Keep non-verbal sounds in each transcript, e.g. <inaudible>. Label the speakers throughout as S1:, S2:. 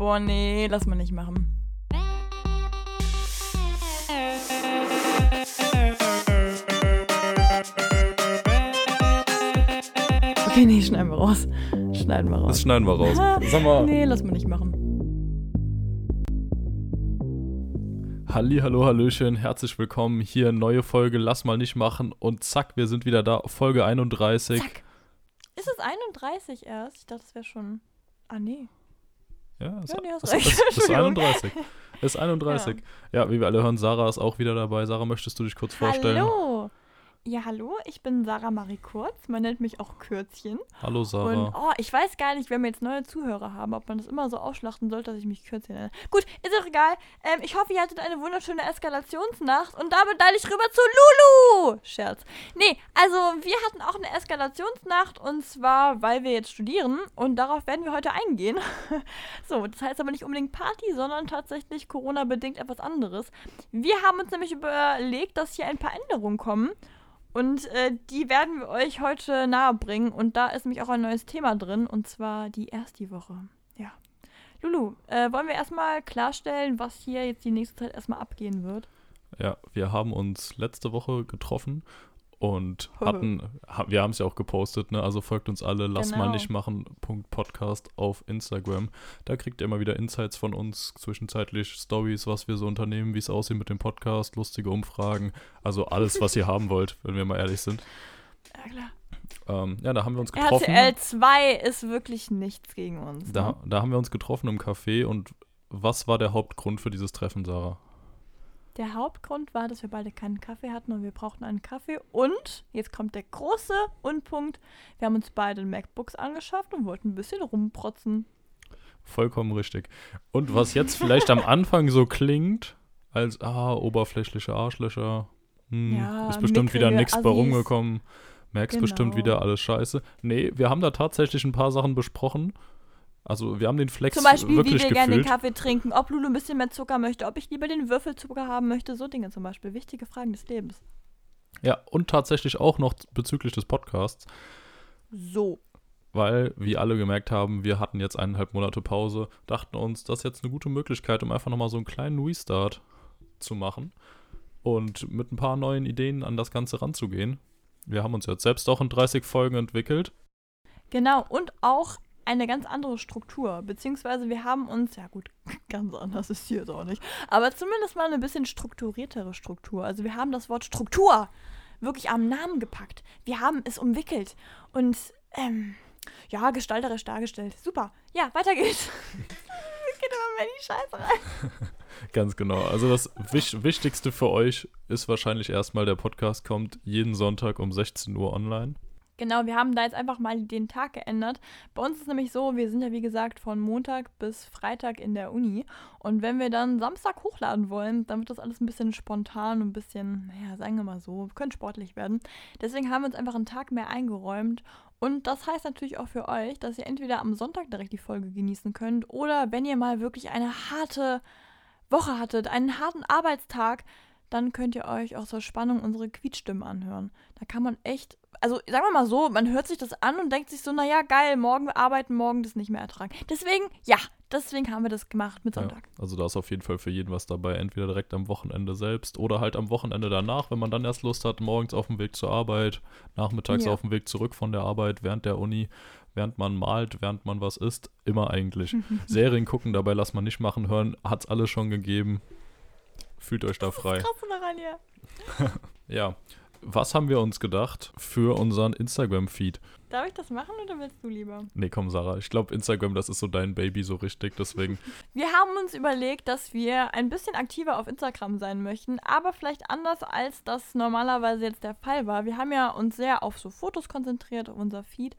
S1: Boah, nee, lass mal nicht machen. Okay, nee, schneiden wir raus. Schneiden wir raus.
S2: Das schneiden wir raus. Sag mal.
S1: Nee, lass mal nicht machen.
S2: Halli, hallo, hallöchen, herzlich willkommen. Hier neue Folge Lass mal nicht machen und zack, wir sind wieder da. Folge 31.
S1: Zack. Ist es 31 erst? Ich dachte, es wäre schon. Ah, nee.
S2: Ja, es,
S1: Ja, nee, hast recht.
S2: ist
S1: Entschuldigung.
S2: 31. Es ist <laughs> 31. Ja. wie wir alle hören, Sarah ist auch wieder dabei. Sarah, möchtest du dich kurz vorstellen?
S1: Hallo. Ja, hallo, ich bin Sarah Marie Kurz. Man nennt mich auch Kürzchen.
S2: Hallo,
S1: Und
S2: Sarah.
S1: oh, ich weiß gar nicht, wenn wir jetzt neue Zuhörer haben, ob man das immer so ausschlachten sollte, dass ich mich Kürzchen nenne. Gut, ist auch egal. Ähm, ich hoffe, ihr hattet eine wunderschöne Eskalationsnacht und damit eile ich rüber zu Lulu. Scherz. Nee, also wir hatten auch eine Eskalationsnacht und zwar, weil wir jetzt studieren und darauf werden wir heute eingehen. <laughs> so, das heißt aber nicht unbedingt Party, sondern tatsächlich Corona-bedingt etwas anderes. Wir haben uns nämlich überlegt, dass hier ein paar Änderungen kommen. Und äh, die werden wir euch heute nahebringen. Und da ist nämlich auch ein neues Thema drin, und zwar die Ersti-Woche. Ja. Lulu, äh, wollen wir erstmal klarstellen, was hier jetzt die nächste Zeit erstmal abgehen wird?
S2: Ja, wir haben uns letzte Woche getroffen und hatten, ha, wir haben es ja auch gepostet, ne? Also folgt uns alle, lass mal
S1: Genau.
S2: nicht machen, Podcast auf Instagram. Da kriegt ihr immer wieder Insights von uns, zwischenzeitlich Stories, was wir so unternehmen, wie es aussieht mit dem Podcast, lustige Umfragen, also alles, was ihr <laughs> haben wollt, wenn wir mal ehrlich sind.
S1: Ja, klar.
S2: Ähm, ja, da haben wir uns getroffen.
S1: RTL 2 ist wirklich nichts gegen uns.
S2: Da,
S1: Ne?
S2: da haben wir uns getroffen im Café und was war der Hauptgrund für dieses Treffen, Sarah?
S1: Der Hauptgrund war, dass wir beide keinen Kaffee hatten und wir brauchten einen Kaffee. Und, jetzt kommt der große Unpunkt, wir haben uns beide MacBooks angeschafft und wollten ein bisschen rumprotzen.
S2: Vollkommen richtig. Und was jetzt vielleicht am <laughs> Anfang so klingt, als, ah, oberflächliche Arschlöcher, hm,
S1: Ja,
S2: ist bestimmt wieder nichts bei rumgekommen, merkst bestimmt
S1: Genau.
S2: wieder alles scheiße. Nee, wir haben da tatsächlich ein paar Sachen besprochen. Also wir haben den Flex
S1: Zum Beispiel, wie
S2: wirklich
S1: wir gerne den. Kaffee trinken, ob Lulu ein bisschen mehr Zucker möchte, ob ich lieber den Würfelzucker haben möchte, so Dinge zum Beispiel. Wichtige Fragen des Lebens.
S2: Ja, und tatsächlich auch noch bezüglich des Podcasts,
S1: So.
S2: weil, wie alle gemerkt haben, wir hatten jetzt eineinhalb Monate Pause, dachten uns, das ist jetzt eine gute Möglichkeit, um einfach nochmal so einen kleinen Restart zu machen und mit ein paar neuen Ideen an das Ganze ranzugehen. Wir haben uns jetzt selbst auch in 30 Folgen entwickelt.
S1: Genau, und auch eine ganz andere Struktur. Beziehungsweise wir haben uns, ja gut, <laughs> ganz anders ist hier jetzt auch nicht, aber zumindest mal eine bisschen strukturiertere Struktur. Also wir haben das Wort Struktur wirklich am Namen gepackt. Wir haben es umwickelt und, ähm, ja, gestalterisch dargestellt. Super. Ja, weiter geht's. <laughs> Geht immer mehr in die Scheiße rein. <laughs>
S2: Ganz genau. Also das Wisch Wichtigste für euch ist wahrscheinlich erstmal, der Podcast kommt jeden Sonntag um 16 Uhr online.
S1: Genau, wir haben da jetzt einfach mal den Tag geändert. Bei uns ist nämlich so, wir sind ja wie gesagt von Montag bis Freitag in der Uni. Und wenn wir dann Samstag hochladen wollen, dann wird das alles ein bisschen spontan und ein bisschen, naja, sagen wir mal so, können sportlich werden. Deswegen haben wir uns einfach einen Tag mehr eingeräumt. Und das heißt natürlich auch für euch, dass ihr entweder am Sonntag direkt die Folge genießen könnt oder wenn ihr mal wirklich eine harte Woche hattet, einen harten Arbeitstag, dann könnt ihr euch auch zur Spannung unsere Quietstimmen anhören. Da kann man echt, also sagen wir mal so, man hört sich das an und denkt sich so, naja, geil, morgen wir arbeiten, morgen das nicht mehr ertragen. Deswegen, ja, deswegen haben wir das gemacht mit
S2: Ja,
S1: Sonntag.
S2: also da ist auf jeden Fall für jeden was dabei. Entweder direkt am Wochenende selbst oder halt am Wochenende danach, wenn man dann erst Lust hat, morgens auf dem Weg zur Arbeit, nachmittags
S1: Ja.
S2: auf dem Weg zurück von der Arbeit, während der Uni, während man malt, während man was isst. Immer eigentlich. <laughs> Serien gucken, dabei lass man nicht machen, hören, hat's alles schon gegeben. Fühlt euch da frei.
S1: Krass daran hier. <laughs>
S2: Ja. Was haben wir uns gedacht für unseren Instagram-Feed?
S1: Darf ich das machen oder willst du lieber?
S2: Nee, komm, Sarah. Ich glaube, Instagram, das ist so dein Baby so richtig. Deswegen, <laughs>
S1: Wir haben uns überlegt, dass wir ein bisschen aktiver auf Instagram sein möchten, aber vielleicht anders, als das normalerweise jetzt der Fall war. Wir haben ja uns sehr auf so Fotos konzentriert, auf unser Feed.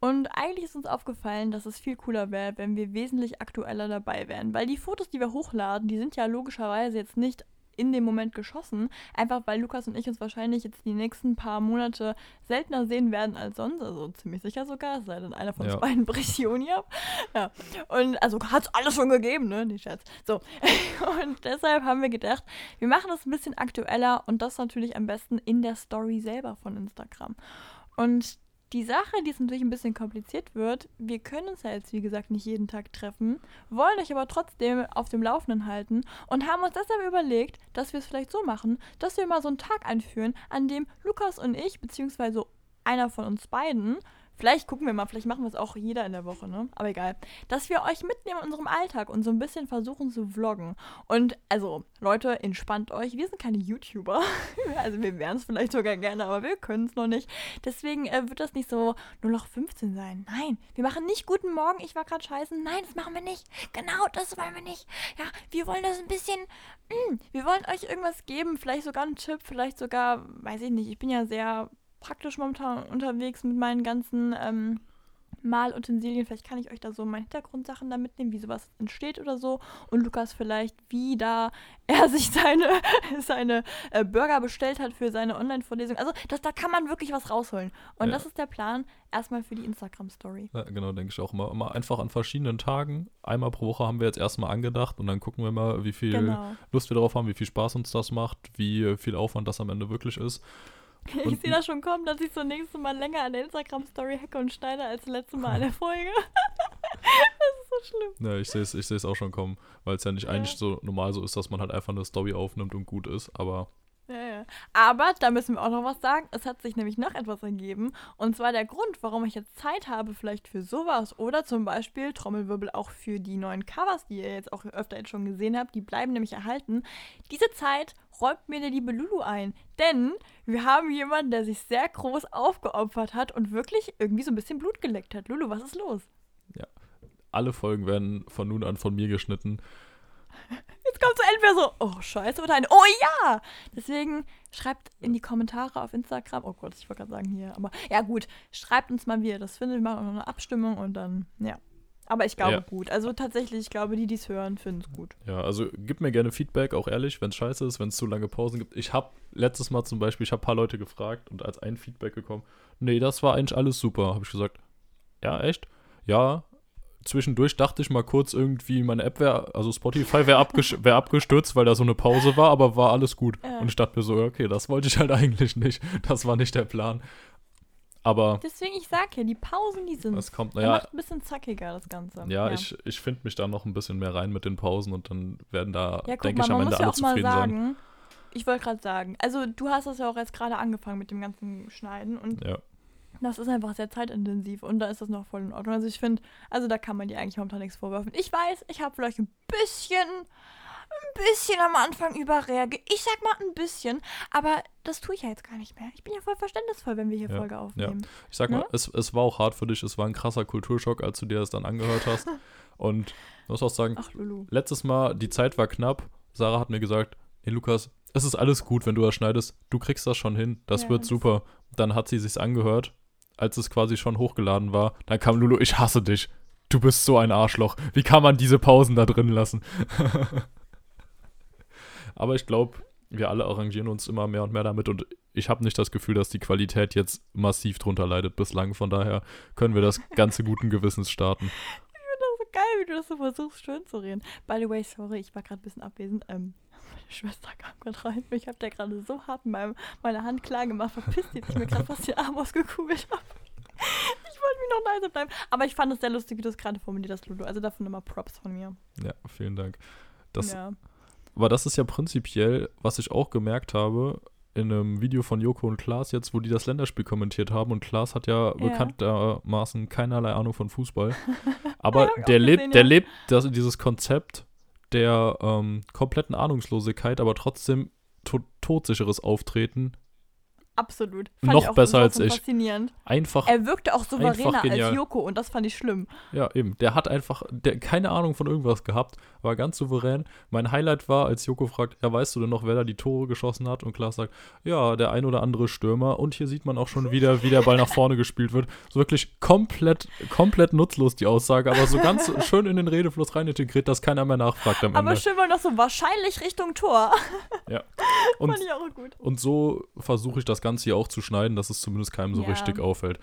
S1: Und eigentlich ist uns aufgefallen, dass es viel cooler wäre, wenn wir wesentlich aktueller dabei wären. Weil die Fotos, die wir hochladen, die sind ja logischerweise jetzt nicht in dem Moment geschossen. Einfach weil Lukas und ich uns wahrscheinlich jetzt die nächsten paar Monate seltener sehen werden als sonst. Also ziemlich sicher sogar, es sei denn einer von
S2: Ja.
S1: uns beiden <laughs> bricht die Uni ab. Ja. Und also hat es alles schon gegeben, ne? Nicht Scherz. So. <laughs> Und deshalb haben wir gedacht, wir machen das ein bisschen aktueller und das natürlich am besten in der Story selber von Instagram. Und Die Sache, die es natürlich ein bisschen kompliziert wird, wir können uns ja jetzt, wie gesagt, nicht jeden Tag treffen, wollen euch aber trotzdem auf dem Laufenden halten und haben uns deshalb überlegt, dass wir es vielleicht so machen, dass wir mal so einen Tag einführen, an dem Lukas und ich, beziehungsweise einer von uns beiden, Vielleicht gucken wir mal, vielleicht machen wir es auch jeder in der Woche, ne? Aber egal. Dass wir euch mitnehmen in unserem Alltag und so ein bisschen versuchen zu vloggen. Und also, Leute, entspannt euch. Wir sind keine YouTuber. <laughs> also wir wären es vielleicht sogar gerne, aber wir können es noch nicht. Deswegen äh, wird das nicht so nur noch 15 sein. Nein, wir machen nicht Guten Morgen, ich war gerade scheißen. Nein, das machen wir nicht. Genau, das wollen wir nicht. Ja, wir wollen das ein bisschen. Mh, mm, wir wollen euch irgendwas geben. Vielleicht sogar einen Tipp, vielleicht sogar, weiß ich nicht. Ich bin ja sehr praktisch momentan unterwegs mit meinen ganzen ähm, Malutensilien. Vielleicht kann ich euch da so meine Hintergrundsachen da mitnehmen, wie sowas entsteht oder so. Und Lukas vielleicht, wie da <laughs> er sich seine, <laughs> seine äh, Burger bestellt hat für seine Online-Vorlesung. Also das, da kann man wirklich was rausholen. Und ja. das ist der Plan erstmal für die Instagram-Story.
S2: Ja, genau, denke ich auch immer. Immer einfach an verschiedenen Tagen. Einmal pro Woche haben wir jetzt erstmal angedacht und dann gucken wir mal, wie viel genau. Lust wir darauf haben, wie viel Spaß uns das macht, wie viel Aufwand das am Ende wirklich ist.
S1: Ich sehe das schon kommen, dass ich so nächstes Mal länger an der Instagram-Story hacke und schneide als letztes Mal an <laughs> der Folge. <laughs> das ist so schlimm.
S2: Ja, ich sehe es ich auch schon kommen, weil es ja nicht ja. eigentlich so normal so ist, dass man halt einfach eine Story aufnimmt und gut ist, aber
S1: ja, ja. Aber da müssen wir auch noch was sagen. Es hat sich nämlich noch etwas ergeben. Und zwar der Grund, warum ich jetzt Zeit habe, vielleicht für sowas oder zum Beispiel Trommelwirbel auch für die neuen Covers, die ihr jetzt auch öfter jetzt schon gesehen habt. Die bleiben nämlich erhalten. Diese Zeit räumt mir der liebe Lulu ein. Denn wir haben jemanden, der sich sehr groß aufgeopfert hat und wirklich irgendwie so ein bisschen Blut geleckt hat. Lulu, was ist los?
S2: Ja. Alle Folgen werden von nun an von mir geschnitten.
S1: Jetzt kommt so entweder so, oh scheiße, oder ein, oh ja! Deswegen schreibt in die Kommentare auf Instagram, oh Gott, ich wollte gerade sagen hier, aber ja gut, schreibt uns mal, wie ihr das findet, wir machen noch eine Abstimmung und dann, ja. Aber ich glaube ja. gut. Also tatsächlich, ich glaube, die, die es hören, finden es gut.
S2: Ja, also gib mir gerne Feedback, auch ehrlich, wenn es scheiße ist, wenn es zu lange Pausen gibt. Ich habe letztes Mal zum Beispiel, ich habe ein paar Leute gefragt und als ein Feedback gekommen, nee, das war eigentlich alles super. Habe ich gesagt, ja, echt? Ja, zwischendurch dachte ich mal kurz irgendwie, meine App wäre, also Spotify wäre abges <laughs> wär abgestürzt, weil da so eine Pause war, aber war alles gut. Ja. Und ich dachte mir so, okay, das wollte ich halt <laughs> eigentlich nicht. Das war nicht der Plan. Aber.
S1: Deswegen, ich sag ja, die Pausen, die sind.
S2: Das kommt, naja.
S1: Macht ein bisschen zackiger, das Ganze.
S2: Ja, ja. ich, ich finde mich da noch ein bisschen mehr rein mit den Pausen und dann werden da, ja, denke ich, am Ende alle zufrieden sagen, sein.
S1: Ich wollte gerade sagen, also du hast das ja auch jetzt gerade angefangen mit dem ganzen Schneiden und
S2: ja.
S1: Das ist einfach sehr zeitintensiv und da ist das noch voll in Ordnung. Also ich finde, also da kann man dir eigentlich momentan nichts vorwerfen. Ich weiß, ich habe vielleicht ein bisschen, ein bisschen am Anfang überreagiert. Ich sag mal ein bisschen, aber das tue ich ja jetzt gar nicht mehr. Ich bin ja voll verständnisvoll, wenn wir hier ja, Folge aufnehmen. Ja.
S2: Ich sag mal, ne? es, es war auch hart für dich. Es war ein krasser Kulturschock, als du dir das dann angehört hast. <laughs> und ich muss auch sagen,
S1: Ach,
S2: letztes Mal, die Zeit war knapp. Sarah hat mir gesagt, hey Lukas, es ist alles gut, wenn du das schneidest. Du kriegst das schon hin. Das ja, wird super. Dann hat sie sich's angehört als es quasi schon hochgeladen war, dann kam Lulu, ich hasse dich. Du bist so ein Arschloch. Wie kann man diese Pausen da drin lassen? <laughs> Aber ich glaube, wir alle arrangieren uns immer mehr und mehr damit und ich habe nicht das Gefühl, dass die Qualität jetzt massiv drunter leidet bislang. Von daher können wir das Ganze guten Gewissens starten.
S1: Ich finde das so geil, wie du das so versuchst, schön zu reden. By the way, sorry, ich war gerade ein bisschen abwesend. Ähm, meine Schwester kam gerade rein. Ich habe der gerade so hart meinem, meine Hand klar gemacht. Verpisst dass ich mir gerade fast den Arm ausgekugelt habe. Ich wollte mich noch leise bleiben. Aber ich fand es sehr lustig, wie du es gerade formuliert hast, Ludo. Also davon immer Props von mir.
S2: Ja, vielen Dank. Das, ja. Aber das ist ja prinzipiell, was ich auch gemerkt habe, in einem Video von Joko und Klaas jetzt, wo die das Länderspiel kommentiert haben. Und Klaas hat ja, ja. bekanntermaßen keinerlei Ahnung von Fußball. <laughs> Aber ja, der, lebt, gesehen, der lebt das, dieses Konzept der ähm, kompletten Ahnungslosigkeit, aber trotzdem to todsicheres Auftreten
S1: Absolut.
S2: Fand noch besser als ich.
S1: Faszinierend.
S2: Einfach.
S1: Er wirkte auch souveräner als Joko und das fand ich schlimm.
S2: Ja, eben. Der hat einfach der, keine Ahnung von irgendwas gehabt, war ganz souverän. Mein Highlight war, als Joko fragt, ja, weißt du denn noch, wer da die Tore geschossen hat? Und Klaas sagt, ja, der ein oder andere Stürmer. Und hier sieht man auch schon wieder, wie der Ball nach vorne gespielt wird. So wirklich komplett, komplett nutzlos die Aussage, aber so ganz schön in den Redefluss rein integriert, dass keiner mehr nachfragt am
S1: Ende. Aber schön war noch so wahrscheinlich Richtung Tor.
S2: Ja. <laughs>
S1: Und, fand ich auch gut.
S2: Und so versuche ich das Ganze Ganze hier auch zu schneiden, dass es zumindest keinem so ja. richtig auffällt.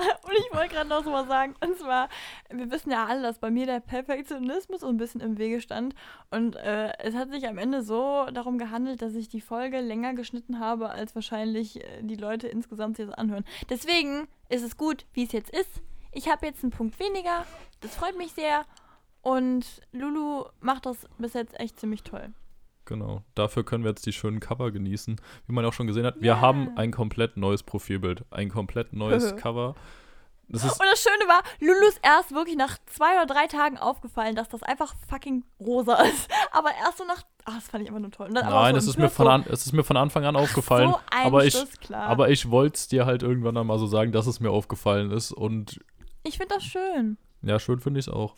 S2: <laughs>
S1: Und ich wollte gerade noch so was sagen. Und zwar, wir wissen ja alle, dass bei mir der Perfektionismus so ein bisschen im Wege stand. Und äh, es hat sich am Ende so darum gehandelt, dass ich die Folge länger geschnitten habe, als wahrscheinlich äh, die Leute insgesamt das anhören. Deswegen ist es gut, wie es jetzt ist. Ich habe jetzt einen Punkt weniger. Das freut mich sehr. Und Lulu macht das bis jetzt echt ziemlich toll.
S2: Genau. Dafür können wir jetzt die schönen Cover genießen. Wie man auch schon gesehen hat, wir haben ein komplett neues Profilbild. Ein komplett neues <laughs> Cover. Das ist
S1: Und das Schöne war, Lulu ist erst wirklich nach zwei oder drei Tagen aufgefallen, dass das einfach fucking rosa <laughs> ist. Aber erst so nach. Ach, das fand ich immer nur toll.
S2: Nein,
S1: so
S2: es ist, mir von
S1: so,
S2: an, es ist mir von Anfang an aufgefallen.
S1: So ein
S2: aber ich,
S1: Schuss, klar.
S2: aber ich wollte es dir halt irgendwann einmal so sagen, dass es mir aufgefallen ist. Und
S1: ich finde das schön.
S2: ja, schön finde ich es auch.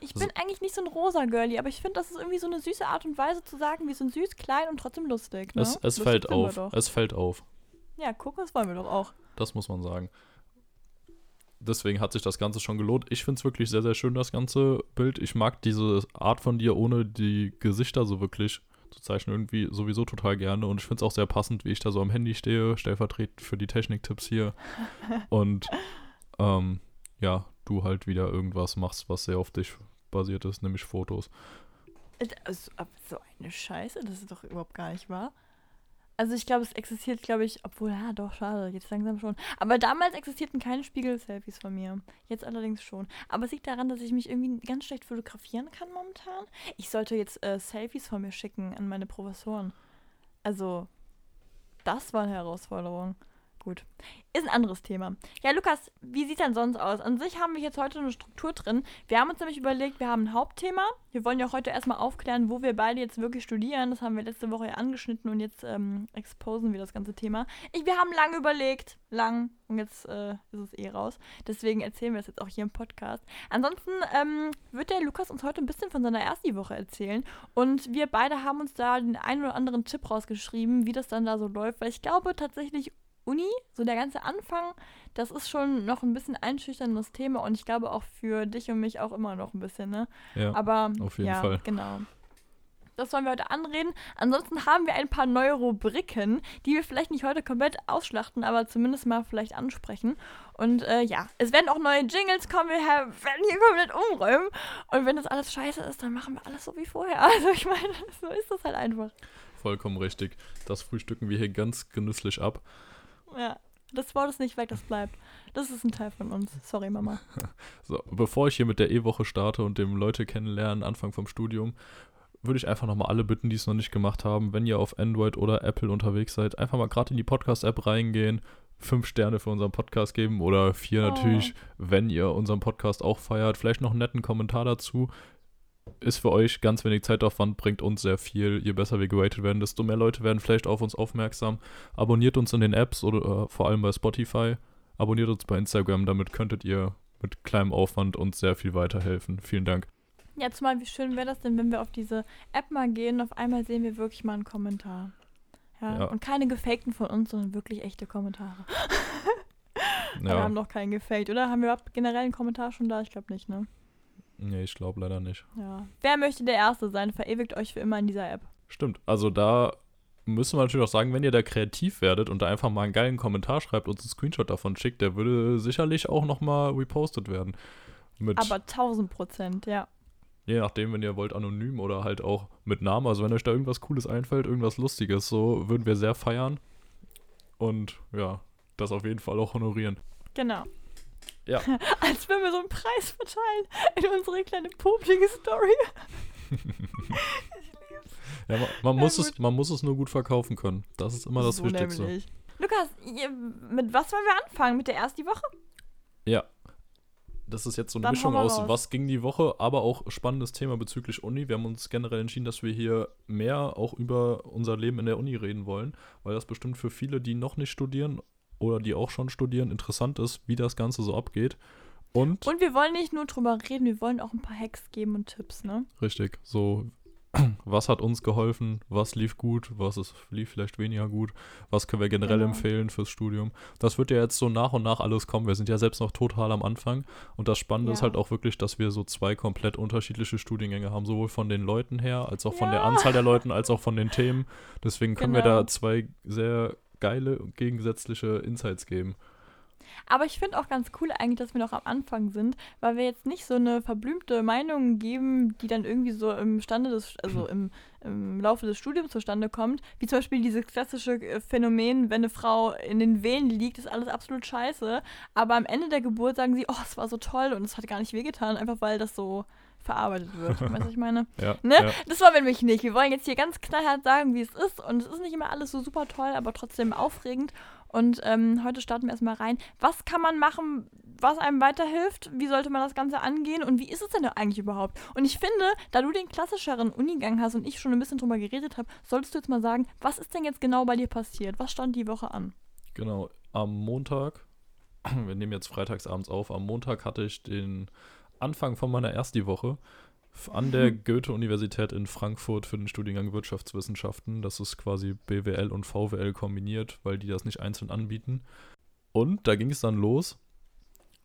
S1: Ich
S2: So-
S1: bin eigentlich nicht so ein rosa Girlie, aber ich finde, das ist irgendwie so eine süße Art und Weise zu sagen, wir sind süß, klein und trotzdem lustig. Ne?
S2: Es, es
S1: Lustig
S2: fällt auf. Es fällt auf.
S1: Ja, guck, das wollen wir doch auch.
S2: Das muss man sagen. Deswegen hat sich das Ganze schon gelohnt. Ich finde es wirklich sehr, sehr schön, das ganze Bild. Ich mag diese Art von dir, ohne die Gesichter so wirklich zu zeichnen, irgendwie sowieso total gerne. Und ich finde es auch sehr passend, wie ich da so am Handy stehe, stellvertretend für die Techniktipps hier. Und ähm, ja, du halt wieder irgendwas machst, was sehr auf dich basiert ist, nämlich Fotos.
S1: Also, so eine Scheiße, das ist doch überhaupt gar nicht wahr. Also ich glaube, es existiert, glaube ich, obwohl, ja, doch, schade, jetzt langsam schon. Aber damals existierten keine Spiegel-Selfies von mir. Jetzt allerdings schon. Aber es liegt daran, dass ich mich irgendwie ganz schlecht fotografieren kann momentan. Ich sollte jetzt äh, Selfies von mir schicken an meine Professoren. Also, das war eine Herausforderung. Gut. Ist ein anderes Thema. Ja, Lukas, wie sieht denn sonst aus? An sich haben wir jetzt heute eine Struktur drin. Wir haben uns nämlich überlegt, wir haben ein Hauptthema. Wir wollen ja heute erstmal aufklären, wo wir beide jetzt wirklich studieren. Das haben wir letzte Woche ja angeschnitten und jetzt ähm, exposen wir das ganze Thema. Ich, wir haben lange überlegt, lang, und jetzt äh, ist es eh raus. Deswegen erzählen wir es jetzt auch hier im Podcast. Ansonsten ähm, wird der Lukas uns heute ein bisschen von seiner ersten Woche erzählen. Und wir beide haben uns da den einen oder anderen Tipp rausgeschrieben, wie das dann da so läuft. Weil ich glaube tatsächlich, Uni, so der ganze Anfang, das ist schon noch ein bisschen einschüchterndes Thema und ich glaube auch für dich und mich auch immer noch ein bisschen, ne?
S2: Ja.
S1: Aber
S2: auf jeden
S1: ja,
S2: Fall.
S1: genau. Das wollen wir heute anreden. Ansonsten haben wir ein paar neue Rubriken, die wir vielleicht nicht heute komplett ausschlachten, aber zumindest mal vielleicht ansprechen. Und äh, ja, es werden auch neue Jingles kommen. Wir werden hier komplett umräumen. Und wenn das alles scheiße ist, dann machen wir alles so wie vorher. <laughs> Also ich meine, so ist das halt einfach.
S2: Vollkommen richtig. Das frühstücken wir hier ganz genüsslich ab.
S1: Ja. Das Wort ist nicht weg, das bleibt. Das ist ein Teil von uns. Sorry, Mama. <laughs>
S2: So, bevor ich hier mit der E-Woche starte und dem Leute kennenlernen, Anfang vom Studium, würde ich einfach nochmal alle bitten, die es noch nicht gemacht haben, wenn ihr auf Android oder Apple unterwegs seid, einfach mal gerade in die Podcast-App reingehen, fünf Sterne für unseren Podcast geben oder vier
S1: Oh.
S2: natürlich, wenn ihr unseren Podcast auch feiert. Vielleicht noch einen netten Kommentar dazu. Ist für euch ganz wenig Zeitaufwand, bringt uns sehr viel. Je besser wir geratet werden, desto mehr Leute werden vielleicht auf uns aufmerksam. Abonniert uns in den Apps oder äh, vor allem bei Spotify. Abonniert uns bei Instagram, damit könntet ihr mit kleinem Aufwand uns sehr viel weiterhelfen. Vielen Dank.
S1: Ja, zumal wie schön wäre das denn, wenn wir auf diese App mal gehen auf einmal sehen wir wirklich mal einen Kommentar. Ja,
S2: Ja.
S1: und keine gefakten von uns, sondern wirklich echte Kommentare. <laughs> Wir
S2: Ja,
S1: haben noch keinen gefaked, oder? Haben wir überhaupt generell einen Kommentar schon da? Ich glaube nicht, ne?
S2: Nee, ich glaube leider nicht.
S1: Ja. Wer möchte der Erste sein? Verewigt euch für immer in dieser App.
S2: Stimmt, also da müssen wir natürlich auch sagen, wenn ihr da kreativ werdet und da einfach mal einen geilen Kommentar schreibt und einen Screenshot davon schickt, der würde sicherlich auch nochmal repostet werden. Mit,
S1: Aber 1000 Prozent, ja.
S2: je nachdem, wenn ihr wollt, anonym oder halt auch mit Namen. Also wenn euch da irgendwas Cooles einfällt, irgendwas Lustiges, so würden wir sehr feiern. Und ja, das auf jeden Fall auch honorieren.
S1: Genau.
S2: Ja. <laughs>
S1: Als würden wir so einen Preis verteilen in unsere kleine publige Story. <laughs>
S2: Ja, man, man,
S1: Ja,
S2: muss
S1: gut.
S2: es, man muss es nur gut verkaufen können. Das ist immer das
S1: so
S2: Wichtigste.
S1: nämlich. Lukas, mit was wollen wir anfangen? Mit der ersten Woche?
S2: Ja. Das ist jetzt so eine
S1: Dann
S2: Mischung aus,
S1: raus.
S2: was ging die Woche, aber auch spannendes Thema bezüglich Uni. Wir haben uns generell entschieden, dass wir hier mehr auch über unser Leben in der Uni reden wollen, weil das bestimmt für viele, die noch nicht studieren oder die auch schon studieren, interessant ist, wie das Ganze so abgeht. Und,
S1: Und wir wollen nicht nur drüber reden, wir wollen auch ein paar Hacks geben und Tipps, ne?
S2: richtig, so, <clears throat> was hat uns geholfen, was lief gut, was ist, lief vielleicht weniger gut, was können wir generell
S1: Genau.
S2: empfehlen fürs Studium. Das wird ja jetzt so nach und nach alles kommen. Wir sind ja selbst noch total am Anfang. Und das Spannende ist
S1: Ja.
S2: halt auch wirklich, dass wir so zwei komplett unterschiedliche Studiengänge haben, sowohl von den Leuten her, als auch von der
S1: Ja.
S2: Anzahl der Leuten, als auch von den Themen. Deswegen können wir
S1: Genau.
S2: da zwei sehr geile und gegensätzliche Insights geben.
S1: Aber ich finde auch ganz cool eigentlich, dass wir noch am Anfang sind, weil wir jetzt nicht so eine verblümte Meinung geben, die dann irgendwie so im Stande des, also im, im Laufe des Studiums zustande kommt. Wie zum Beispiel dieses klassische äh, Phänomen, wenn eine Frau in den Wehen liegt, ist alles absolut scheiße. Aber am Ende der Geburt sagen sie, oh, es war so toll und es hat gar nicht wehgetan, einfach weil das so verarbeitet wird. <laughs> weißt du, was ich meine?
S2: Ja,
S1: Ne?
S2: ja.
S1: Das wollen wir nämlich nicht. Wir wollen jetzt hier ganz knallhart sagen, wie es ist. Und es ist nicht immer alles so super toll, aber trotzdem aufregend. Und ähm, heute starten wir erstmal rein. Was kann man machen, was einem weiterhilft? Wie sollte man das Ganze angehen? Und wie ist es denn eigentlich überhaupt? Und ich finde, da du den klassischeren Unigang hast und ich schon ein bisschen drüber geredet habe, solltest du jetzt mal sagen, was ist denn jetzt genau bei dir passiert? Was stand die Woche an?
S2: Genau, am Montag, <clears throat> wir nehmen jetzt freitagsabends auf, am Montag hatte ich den Anfang von meiner Ersti-Woche an der Goethe-Universität in Frankfurt für den Studiengang Wirtschaftswissenschaften. Das ist quasi BWL und VWL kombiniert, weil die das nicht einzeln anbieten. Und da ging es dann los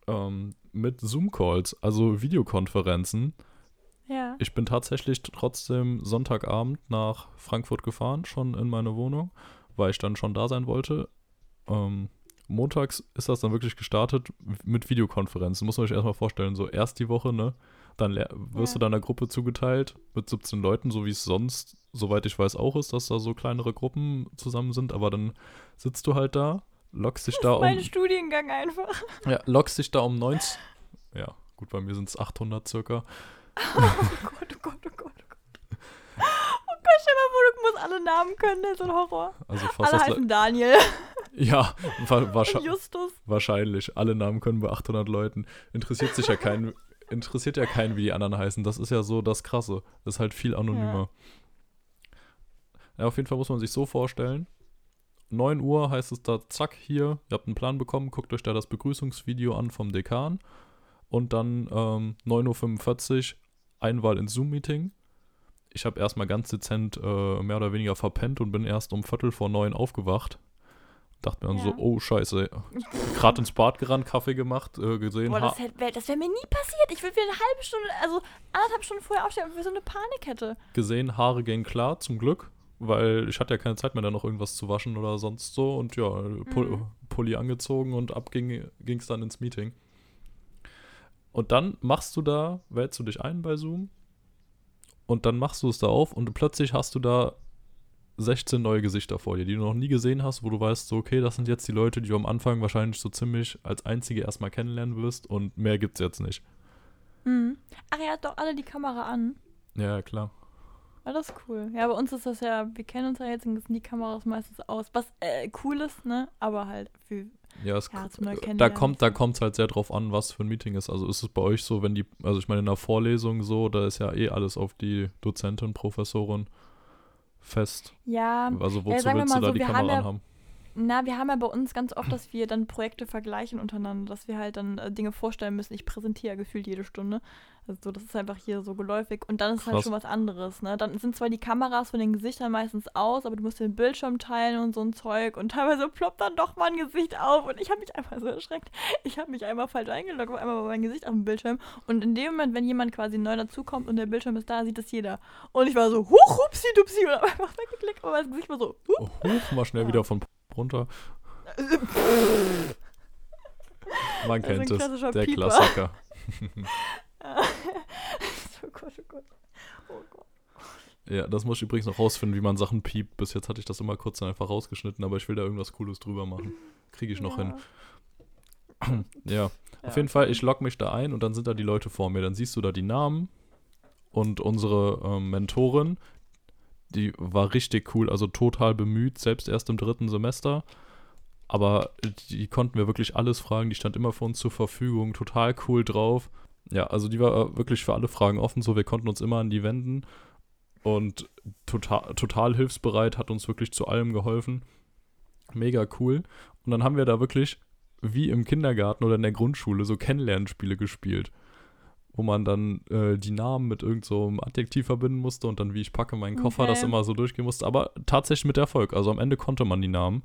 S2: ähm, mit Zoom-Calls, also Videokonferenzen.
S1: Ja.
S2: Ich bin tatsächlich trotzdem Sonntagabend nach Frankfurt gefahren, schon in meine Wohnung, weil ich dann schon da sein wollte. Ähm, montags ist das dann wirklich gestartet mit Videokonferenzen. Muss man sich erstmal vorstellen, so erst die Woche, ne? Dann wirst
S1: Ja.
S2: du deiner Gruppe zugeteilt mit 17 Leuten, so wie es sonst, soweit ich weiß, auch ist, dass da so kleinere Gruppen zusammen sind. Aber dann sitzt du halt da, lockst dich da um.
S1: Mein Studiengang einfach.
S2: Ja, lockst dich da um 90. Ja, gut, bei mir sind es 800 circa. <laughs>
S1: Oh Gott, oh Gott, oh Gott, oh Gott. Oh Gott, stell mal vor, du musst alle Namen können, das ist ein Horror.
S2: Also fast
S1: Alle
S2: das.
S1: heißen Daniel
S2: Ja, wa <laughs>
S1: und
S2: wahrscheinlich.
S1: Justus.
S2: Wahrscheinlich. Alle Namen können bei 800 Leuten. Interessiert sich ja keinen, interessiert ja keinen, wie die anderen heißen. Das ist ja so das Krasse. Das ist halt viel anonymer. Ja. auf jeden Fall muss man sich so vorstellen. 9 Uhr heißt es da, zack, hier, ihr habt einen Plan bekommen, guckt euch da das Begrüßungsvideo an vom Dekan. Und dann ähm, 9.45 Uhr Einwahl ins Zoom-Meeting. Ich habe erstmal ganz dezent äh, mehr oder weniger verpennt und bin erst um Viertel vor neun aufgewacht. Dachte mir dann
S1: Ja.
S2: so, oh scheiße, gerade ins Bad gerannt, Kaffee gemacht, äh, gesehen,
S1: Boah, das wäre das wär mir nie passiert. Ich würde wieder eine halbe Stunde, also anderthalb Stunden vorher aufstehen, weil ich so eine Panik hätte.
S2: gesehen, Haare gehen klar, zum Glück, weil ich hatte ja keine Zeit mehr, da noch irgendwas zu waschen oder sonst so. Und ja, Pull
S1: Mhm.
S2: Pulli angezogen und ab ging es dann ins Meeting. Und dann machst du da, wählst du dich ein bei Zoom und dann machst du es da auf und plötzlich hast du da 16 neue Gesichter vor dir, die du noch nie gesehen hast, wo du weißt, so, okay, das sind jetzt die Leute, die du am Anfang wahrscheinlich so ziemlich als einzige erstmal kennenlernen wirst und mehr gibt's jetzt nicht.
S1: Mhm. Ach, ihr habt doch alle die Kamera an.
S2: Ja, klar.
S1: Das ist cool. Ja, bei uns ist das ja, wir kennen uns ja jetzt und sind die Kameras meistens aus. Was äh, cool ist, ne? Aber halt für.
S2: Ja, es,
S1: Ja, zum
S2: da kommt da kommt's halt sehr drauf an, was für ein Meeting ist. Also ist es bei euch so, wenn die, also ich meine in der Vorlesung so, da ist ja eh alles auf die Dozentin, Professorin fest.
S1: Ja,
S2: Also wozu
S1: sagen wir
S2: willst du da
S1: so,
S2: die Kamera
S1: haben ja-? Na, wir haben ja bei uns ganz oft, dass wir dann Projekte vergleichen untereinander, dass wir halt dann äh, Dinge vorstellen müssen. Ich präsentiere ja gefühlt jede Stunde. Also so, das ist einfach hier so geläufig. Und dann ist halt
S2: Krass.
S1: schon was anderes, ne? Dann sind zwar die Kameras von den Gesichtern meistens aus, aber du musst den Bildschirm teilen und so ein Zeug. Und teilweise ploppt dann doch mal ein Gesicht auf. Und ich habe mich einfach so erschreckt. Ich habe mich einmal falsch eingeloggt, auf einmal war mein Gesicht auf dem Bildschirm. Und in dem Moment, wenn jemand quasi neu dazukommt und der Bildschirm ist da, sieht das jeder. Und ich war so, huch, hupsi, dupsi. Und hab einfach weggeklickt, aber das Gesicht war so, huch.
S2: Oh, Huch, mal schnell
S1: Ja.
S2: wieder von runter. <laughs> Man kennt es. Der
S1: Pieper.
S2: Klassiker. <laughs>
S1: oh Gott, oh Gott. Oh Gott.
S2: Ja, das muss ich übrigens noch rausfinden, wie man Sachen piept. Bis jetzt hatte ich das immer kurz dann einfach rausgeschnitten, aber ich will da irgendwas Cooles drüber machen. Kriege ich noch hin. <clears throat> Ja, auf jeden Fall, ich logge mich da ein und dann sind da die Leute vor mir. Dann siehst du da die Namen und unsere ähm, Mentorin, die war richtig cool, also total bemüht, selbst erst im dritten Semester. Aber die konnten wir wirklich alles fragen, die stand immer für uns zur Verfügung, total cool drauf. Ja, also die war äh, wirklich für alle Fragen offen, so wir konnten uns immer an die wenden und total, total hilfsbereit, hat uns wirklich zu allem geholfen. Mega cool. Und dann haben wir da wirklich wie im Kindergarten oder in der Grundschule so Kennenlernspiele gespielt, wo man dann äh, die Namen mit irgendeinem so einem Adjektiv verbinden musste und dann wie ich packe meinen Koffer,
S1: Okay.
S2: das immer so durchgehen musste, aber tatsächlich mit Erfolg. Also am Ende konnte man die Namen.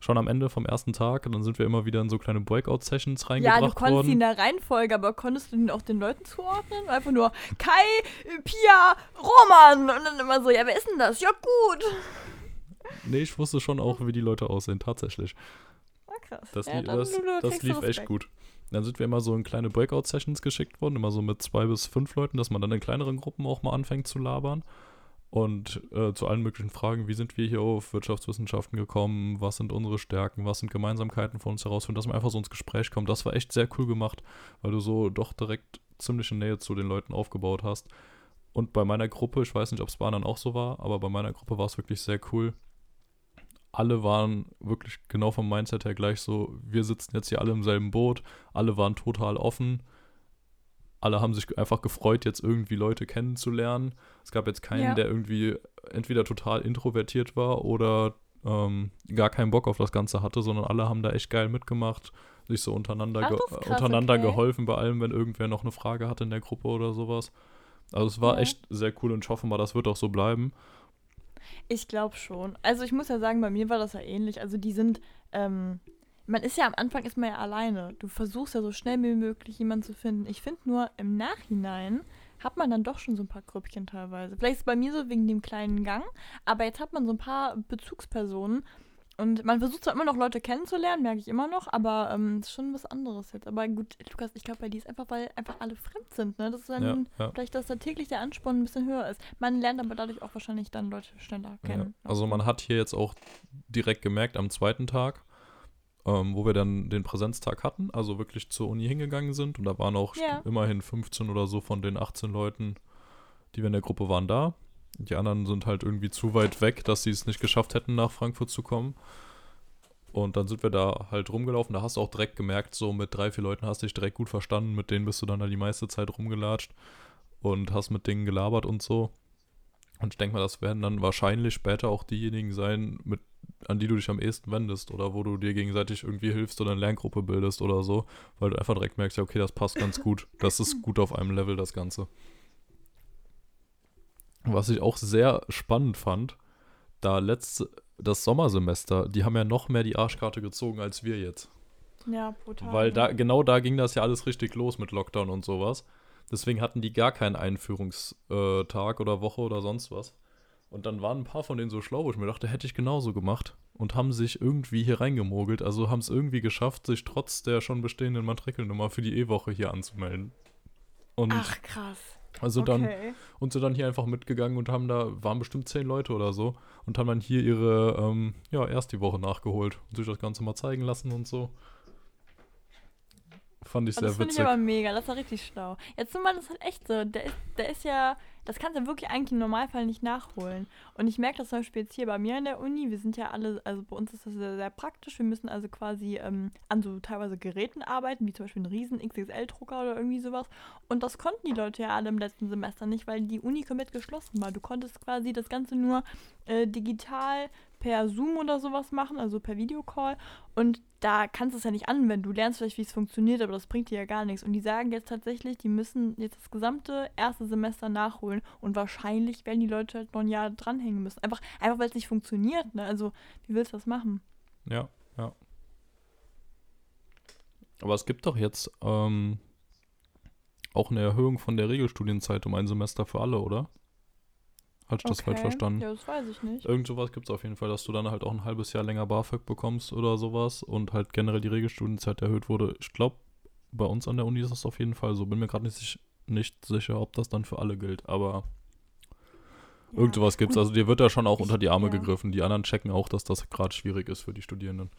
S2: Schon am Ende vom ersten Tag, dann sind wir immer wieder in so kleine Breakout-Sessions
S1: Ja,
S2: reingebracht
S1: du konntest
S2: worden.
S1: ihn in der Reihenfolge, aber konntest du ihn auch den Leuten zuordnen? Einfach nur Kai, Pia, Roman. Und dann immer so, ja, wer ist denn das? Ja, gut.
S2: Nee, ich wusste schon auch, wie die Leute aussehen, tatsächlich.
S1: Ah, krass.
S2: Das,
S1: ja,
S2: li das, das lief echt
S1: Respekt.
S2: gut. Dann sind wir immer so in kleine Breakout-Sessions geschickt worden, immer so mit zwei bis fünf Leuten, dass man dann in kleineren Gruppen auch mal anfängt zu labern. Und äh, zu allen möglichen Fragen, wie sind wir hier auf Wirtschaftswissenschaften gekommen, was sind unsere Stärken, was sind Gemeinsamkeiten von uns herausfinden, dass man einfach so ins Gespräch kommt. Das war echt sehr cool gemacht, weil du so doch direkt ziemliche Nähe zu den Leuten aufgebaut hast. Und bei meiner Gruppe, ich weiß nicht, ob es bei anderen auch so war, aber bei meiner Gruppe war es wirklich sehr cool. Alle waren wirklich genau vom Mindset her gleich so, wir sitzen jetzt hier alle im selben Boot, alle waren total offen, alle haben sich einfach gefreut, jetzt irgendwie Leute kennenzulernen. Es gab jetzt keinen,
S1: Ja.
S2: der irgendwie entweder total introvertiert war oder ähm, gar keinen Bock auf das Ganze hatte, sondern alle haben da echt geil mitgemacht, sich so untereinander,
S1: Ach, krass,
S2: untereinander
S1: okay.
S2: geholfen, bei allem, wenn irgendwer noch eine Frage hatte in der Gruppe oder sowas. Also es war
S1: Ja.
S2: echt sehr cool und ich hoffe mal, das wird auch so bleiben.
S1: Ich glaube schon. Also ich muss ja sagen, bei mir war das ja ähnlich. Also die sind, ähm, man ist ja am Anfang ist man ja alleine. Du versuchst ja so schnell wie möglich jemanden zu finden. Ich finde nur im Nachhinein hat man dann doch schon so ein paar Grüppchen teilweise. Vielleicht ist es bei mir so wegen dem kleinen Gang, aber jetzt hat man so ein paar Bezugspersonen und man versucht zwar immer noch Leute kennenzulernen, merke ich immer noch, aber ähm, ist schon was anderes jetzt. Aber gut, Lukas, ich glaube bei dir ist einfach, weil einfach alle fremd sind, ne? Das ist dann
S2: Ja, ja.
S1: vielleicht, dass da täglich der Ansporn ein bisschen höher ist. Man lernt aber dadurch auch wahrscheinlich dann Leute schneller
S2: Ja.
S1: kennen.
S2: Also man hat hier jetzt auch direkt gemerkt am zweiten Tag, ähm, wo wir dann den Präsenztag hatten, also wirklich zur Uni hingegangen sind und da waren auch
S1: Ja.
S2: immerhin 15 oder so von den 18 Leuten, die wir in der Gruppe waren, da. Die anderen sind halt irgendwie zu weit weg, dass sie es nicht geschafft hätten, nach Frankfurt zu kommen. Und dann sind wir da halt rumgelaufen. Da hast du auch direkt gemerkt, so mit drei, vier Leuten hast du dich direkt gut verstanden. Mit denen bist du dann da die meiste Zeit rumgelatscht und hast mit denen gelabert und so. Und ich denke mal, das werden dann wahrscheinlich später auch diejenigen sein, mit, an die du dich am ehesten wendest oder wo du dir gegenseitig irgendwie hilfst oder eine Lerngruppe bildest oder so, weil du einfach direkt merkst, ja, okay, das passt ganz gut. Das ist gut auf einem Level, das Ganze. Was ich auch sehr spannend fand, da letzte, das Sommersemester, die haben ja noch mehr die Arschkarte gezogen als wir jetzt.
S1: Ja, brutal.
S2: Weil da,
S1: ne?
S2: genau da ging das ja alles richtig los mit Lockdown und sowas. Deswegen hatten die gar keinen Einführungstag oder Woche oder sonst was. Und dann waren ein paar von denen so schlau, wo ich mir dachte, hätte ich genauso gemacht. Und haben sich irgendwie hier reingemogelt. Also haben es irgendwie geschafft, sich trotz der schon bestehenden Matrikelnummer für die E-Woche hier anzumelden. Und
S1: Ach, krass.
S2: Also dann
S1: okay.
S2: und sind dann hier einfach mitgegangen und haben da, waren bestimmt zehn Leute oder so, und haben dann hier ihre, ähm, ja, erst die Woche nachgeholt und sich das Ganze mal zeigen lassen und so. Fand ich sehr
S1: das finde ich
S2: witzig.
S1: aber mega, das war richtig schlau. Jetzt mal, das ist halt echt so. Der ist, der ist ja, das kannst du wirklich eigentlich im Normalfall nicht nachholen. Und ich merke das zum Beispiel jetzt hier bei mir in der Uni. Wir sind ja alle, also bei uns ist das sehr, sehr praktisch. Wir müssen also quasi ähm, an so teilweise Geräten arbeiten, wie zum Beispiel einen riesen XXL-Drucker oder irgendwie sowas. Und das konnten die Leute ja alle im letzten Semester nicht, weil die Uni komplett geschlossen war. Du konntest quasi das Ganze nur äh, digital per Zoom oder sowas machen, also per Videocall. Und da kannst du es ja nicht anwenden. Du lernst vielleicht, wie es funktioniert, aber das bringt dir ja gar nichts. Und die sagen jetzt tatsächlich, die müssen jetzt das gesamte erste Semester nachholen. Und wahrscheinlich werden die Leute halt noch ein Jahr dranhängen müssen. Einfach, einfach weil es nicht funktioniert. Ne? Also, wie willst du das machen?
S2: Ja, ja. Aber es gibt doch jetzt ähm, auch eine Erhöhung von der Regelstudienzeit um ein Semester für alle, oder? Hatte ich das falsch verstanden?
S1: Ja, das weiß ich nicht.
S2: Irgend sowas gibt es auf jeden Fall, dass du dann halt auch ein halbes Jahr länger BAföG bekommst oder sowas und halt generell die Regelstudienzeit erhöht wurde. Ich glaube, bei uns an der Uni ist das auf jeden Fall so. Bin mir gerade nicht, sich- nicht sicher, ob das dann für alle gilt, aber
S1: Ja.
S2: irgend sowas gibt es. Also dir wird da schon auch
S1: ich-
S2: unter die Arme
S1: ja.
S2: gegriffen. Die anderen checken auch, dass das gerade schwierig ist für die Studierenden.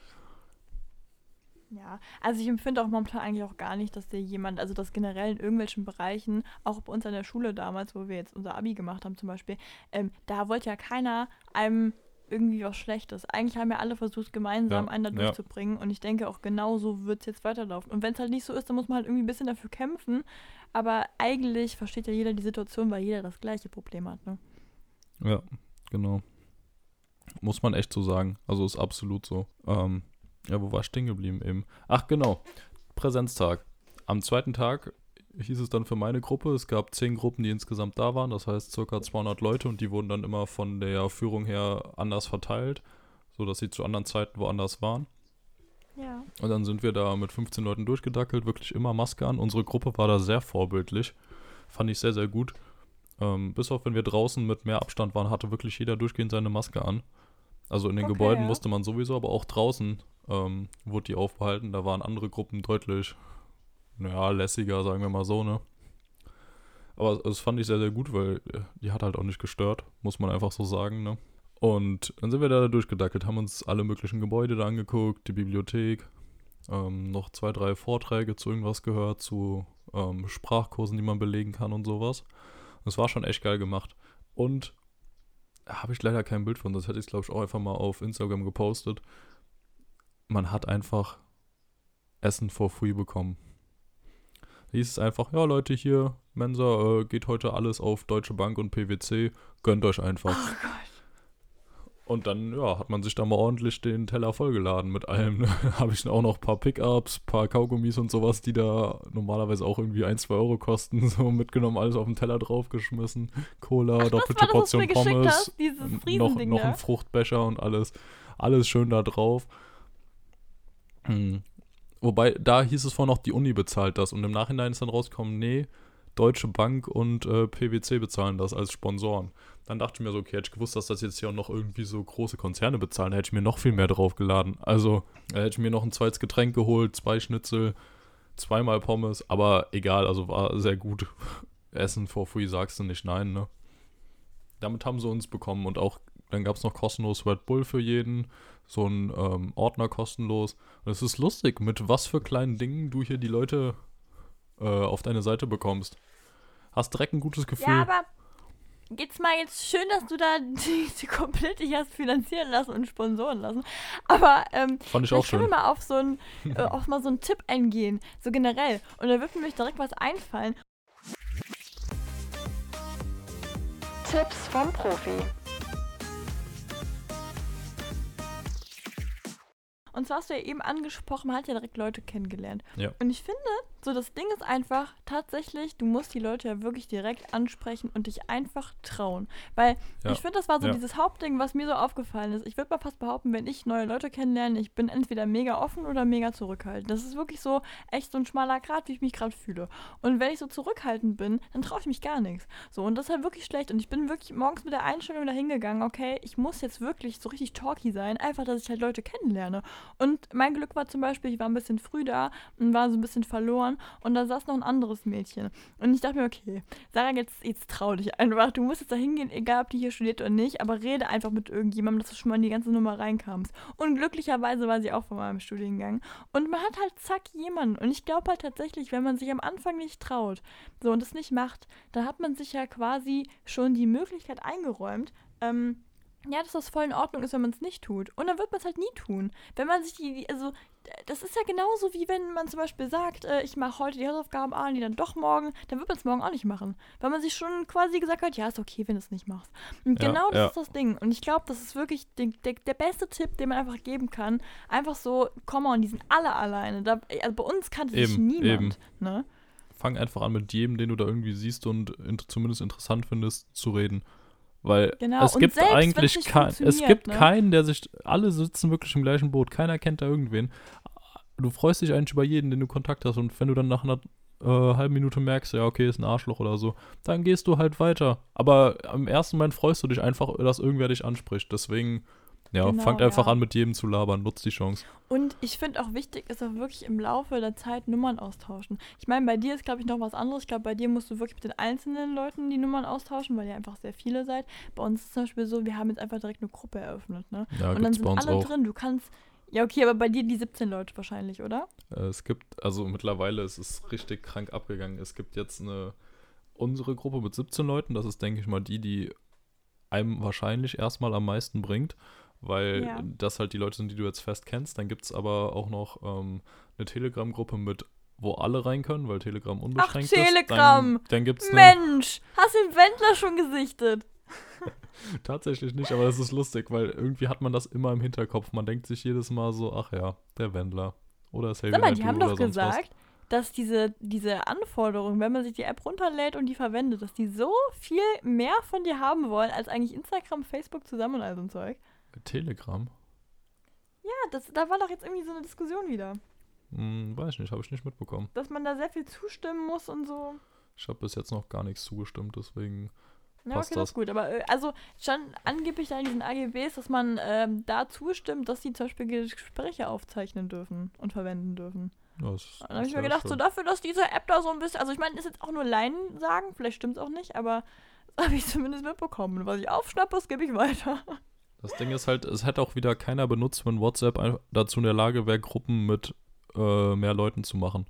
S1: Ja, also ich empfinde auch momentan eigentlich auch gar nicht, dass dir jemand, also dass generell in irgendwelchen Bereichen, auch bei uns an der Schule damals, wo wir jetzt unser Abi gemacht haben zum Beispiel, ähm, da wollte ja keiner einem irgendwie was Schlechtes. Eigentlich haben ja alle versucht, gemeinsam
S2: Ja,
S1: einen da
S2: ja.
S1: durchzubringen und ich denke auch genau so wird es jetzt weiterlaufen. Und wenn es halt nicht so ist, dann muss man halt irgendwie ein bisschen dafür kämpfen, aber eigentlich versteht ja jeder die Situation, weil jeder das gleiche Problem hat, ne?
S2: Ja, genau. Muss man echt so sagen. Also ist absolut so. Ähm, ja, wo war ich stehen geblieben eben? Ach, genau. Präsenztag. Am zweiten Tag hieß es dann für meine Gruppe, es gab zehn Gruppen, die insgesamt da waren, das heißt circa 200 Leute und die wurden dann immer von der Führung her anders verteilt, sodass sie zu anderen Zeiten woanders waren.
S1: Ja.
S2: Und dann sind wir da mit 15 Leuten durchgedackelt, wirklich immer Maske an. Unsere Gruppe war da sehr vorbildlich. Fand ich sehr, sehr gut. Ähm, bis auf wenn wir draußen mit mehr Abstand waren, hatte wirklich jeder durchgehend seine Maske an. Also in den
S1: Okay,
S2: Gebäuden
S1: ja.
S2: musste man sowieso, aber auch draußen ähm, wurde die aufbehalten. Da waren andere Gruppen deutlich, naja, lässiger, sagen wir mal so, ne? Aber das fand ich sehr, sehr gut, weil äh, die hat halt auch nicht gestört, muss man einfach so sagen, ne? Und dann sind wir da durchgedackelt, haben uns alle möglichen Gebäude da angeguckt, die Bibliothek, ähm, noch zwei, drei Vorträge zu irgendwas gehört, zu ähm, Sprachkursen, die man belegen kann und sowas. Das war schon echt geil gemacht. Und habe ich leider kein Bild von, das hätte ich glaube ich auch einfach mal auf Instagram gepostet. Man hat einfach Essen for free bekommen. Hieß es einfach, ja Leute, hier, Mensa, äh, geht heute alles auf Deutsche Bank und PwC, gönnt euch einfach.
S1: Oh Gott.
S2: Und dann, ja, hat man sich da mal ordentlich den Teller vollgeladen mit allem. Ne? <laughs> Habe ich dann auch noch ein paar Pickups, paar Kaugummis und sowas, die da normalerweise auch irgendwie 1, 2 Euro kosten, <laughs> so mitgenommen, alles auf den Teller draufgeschmissen. Cola,
S1: Ach,
S2: doppelte
S1: das,
S2: Portion Pommes,
S1: hast,
S2: noch, noch
S1: da.
S2: ein Fruchtbecher und alles. Alles schön da drauf. Hm. Wobei, da hieß es vorhin noch, die Uni bezahlt das. Und im Nachhinein ist dann rausgekommen, nee, Deutsche Bank und äh, PwC bezahlen das als Sponsoren. Dann dachte ich mir so, okay, hätte ich gewusst, dass das jetzt hier auch noch irgendwie so große Konzerne bezahlen, hätte ich mir noch viel mehr draufgeladen. Also, da hätte ich mir noch ein zweites Getränk geholt, zwei Schnitzel, zweimal Pommes, aber egal, also war sehr gut. <laughs> Essen for free sagst du nicht nein, ne? Damit haben sie uns bekommen und auch, dann gab es noch kostenlos Red Bull für jeden, so ein ähm, Ordner kostenlos. Und es ist lustig, mit was für kleinen Dingen du hier die Leute äh, auf deine Seite bekommst. Hast direkt ein gutes Gefühl.
S1: Ja, aber geht's mal jetzt schön, dass du da die, die komplett dich hast finanzieren lassen und sponsoren lassen. Aber ähm,
S2: Fand ich auch
S1: vielleicht können
S2: schön.
S1: wir mal auf so einen, <laughs> äh, auf mal so einen Tipp eingehen, so generell. Und da wird mir direkt was einfallen.
S3: Tipps vom Profi.
S1: Und zwar hast du ja eben angesprochen, man hat ja direkt Leute kennengelernt.
S2: Ja.
S1: Und ich finde, so das Ding ist einfach tatsächlich, du musst die Leute ja wirklich direkt ansprechen und dich einfach trauen. Weil
S2: Ja.
S1: ich finde, das war so
S2: Ja.
S1: dieses Hauptding, was mir so aufgefallen ist. Ich würde mal fast behaupten, wenn ich neue Leute kennenlerne, ich bin entweder mega offen oder mega zurückhaltend. Das ist wirklich so echt so ein schmaler Grat, wie ich mich gerade fühle. Und wenn ich so zurückhaltend bin, dann traue ich mich gar nichts. So, und das ist halt wirklich schlecht. Und ich bin wirklich morgens mit der Einstellung dahin gegangen, okay, ich muss jetzt wirklich so richtig talky sein, einfach, dass ich halt Leute kennenlerne. Und mein Glück war zum Beispiel, ich war ein bisschen früh da und war so ein bisschen verloren und da saß noch ein anderes Mädchen. Und ich dachte mir, okay, Sarah, jetzt, jetzt trau dich einfach. Du musst jetzt da hingehen, egal ob die hier studiert oder nicht, aber rede einfach mit irgendjemandem, dass du schon mal in die ganze Nummer reinkamst. Und glücklicherweise war sie auch von meinem Studiengang. Und man hat halt zack jemanden. Und ich glaube halt tatsächlich, wenn man sich am Anfang nicht traut, so und es nicht macht, dann hat man sich ja quasi schon die Möglichkeit eingeräumt, ähm, ja, dass das voll in Ordnung ist, wenn man es nicht tut. Und dann wird man es halt nie tun. Wenn man sich die, die- also, das ist ja genauso wie wenn man zum Beispiel sagt, äh, ich mache heute die Hausaufgaben an, die dann doch morgen, dann wird man es morgen auch nicht machen. Weil man sich schon quasi gesagt hat, ja, ist okay, wenn du es nicht machst. Und
S2: Ja,
S1: genau das
S2: ja.
S1: ist das Ding. Und ich glaube, das ist wirklich der, der, der beste Tipp, den man einfach geben kann. Einfach so, komm on, die sind alle alleine. Da, also bei uns kannte sich niemand.
S2: eben.
S1: Ne?
S2: Fang einfach an mit jedem, den du da irgendwie siehst und in, zumindest interessant findest, zu reden. Weil
S1: Genau,
S2: es gibt
S1: selbst
S2: eigentlich
S1: nicht
S2: kein, es gibt
S1: ne?
S2: keinen, der sich, alle sitzen wirklich im gleichen Boot, keiner kennt da irgendwen. Du freust dich eigentlich über jeden, den du Kontakt hast und wenn du dann nach einer äh, halben Minute merkst, ja, okay, ist ein Arschloch oder so, dann gehst du halt weiter. Aber im ersten Moment freust du dich einfach, dass irgendwer dich anspricht. Deswegen, ja,
S1: Genau,
S2: fangt einfach
S1: ja.
S2: an, mit jedem zu labern, nutzt die Chance.
S1: Und ich finde auch wichtig ist auch wirklich im Laufe der Zeit Nummern austauschen. Ich meine, bei dir ist, glaube ich, noch was anderes. Ich glaube, bei dir musst du wirklich mit den einzelnen Leuten die Nummern austauschen, weil ihr einfach sehr viele seid. Bei uns ist es zum Beispiel so, wir haben jetzt einfach direkt eine Gruppe eröffnet, ne?
S2: Ja,
S1: Und dann sind alle
S2: auch.
S1: drin. Du kannst. Ja, okay, aber bei dir die 17 Leute wahrscheinlich, oder?
S2: Äh, Es gibt, also mittlerweile ist es richtig krank abgegangen. Es gibt jetzt eine, unsere Gruppe mit 17 Leuten, das ist, denke ich mal, die, die einem wahrscheinlich erstmal am meisten bringt, weil
S1: Ja.
S2: das halt die Leute sind, die du jetzt fest kennst. Dann gibt es aber auch noch ähm, eine Telegram-Gruppe mit, wo alle rein können, weil Telegram unbeschränkt
S1: Telegram!
S2: ist. Dann, dann gibt es
S1: Mensch, hast den Wendler schon gesichtet? <laughs>
S2: tatsächlich nicht, aber das ist lustig, weil irgendwie hat man das immer im Hinterkopf. Man denkt sich jedes Mal so, ach ja, der Wendler. Oder
S1: Sag mal, die haben doch
S2: sonst was.
S1: gesagt, dass diese, diese Anforderungen, wenn man sich die App runterlädt und die verwendet, dass die so viel mehr von dir haben wollen, als eigentlich Instagram, Facebook zusammen und all so ein Zeug.
S2: Telegram?
S1: Ja, das, da war doch jetzt irgendwie so eine Diskussion wieder.
S2: Hm, weiß ich nicht, habe ich nicht mitbekommen.
S1: Dass man da sehr viel zustimmen muss und so.
S2: Ich habe bis jetzt noch gar nichts zugestimmt, deswegen
S1: Ja,
S2: passt
S1: okay, das
S2: das.
S1: ist gut. Aber äh, also schon angeblich da in diesen AGBs, dass man ähm, da zustimmt, dass die zum Beispiel Gespräche aufzeichnen dürfen und verwenden dürfen.
S2: Das
S1: Und dann habe ich mir gedacht, so
S2: schön.
S1: dafür, dass diese App da so ein bisschen, also ich meine, ist jetzt auch nur Laien sagen, vielleicht stimmt es auch nicht, aber <laughs> das habe ich zumindest mitbekommen. Und was ich aufschnappe, das gebe ich weiter.
S2: Das Ding ist halt, es hätte auch wieder keiner benutzt, wenn WhatsApp dazu in der Lage wäre, Gruppen mit äh, mehr Leuten zu machen.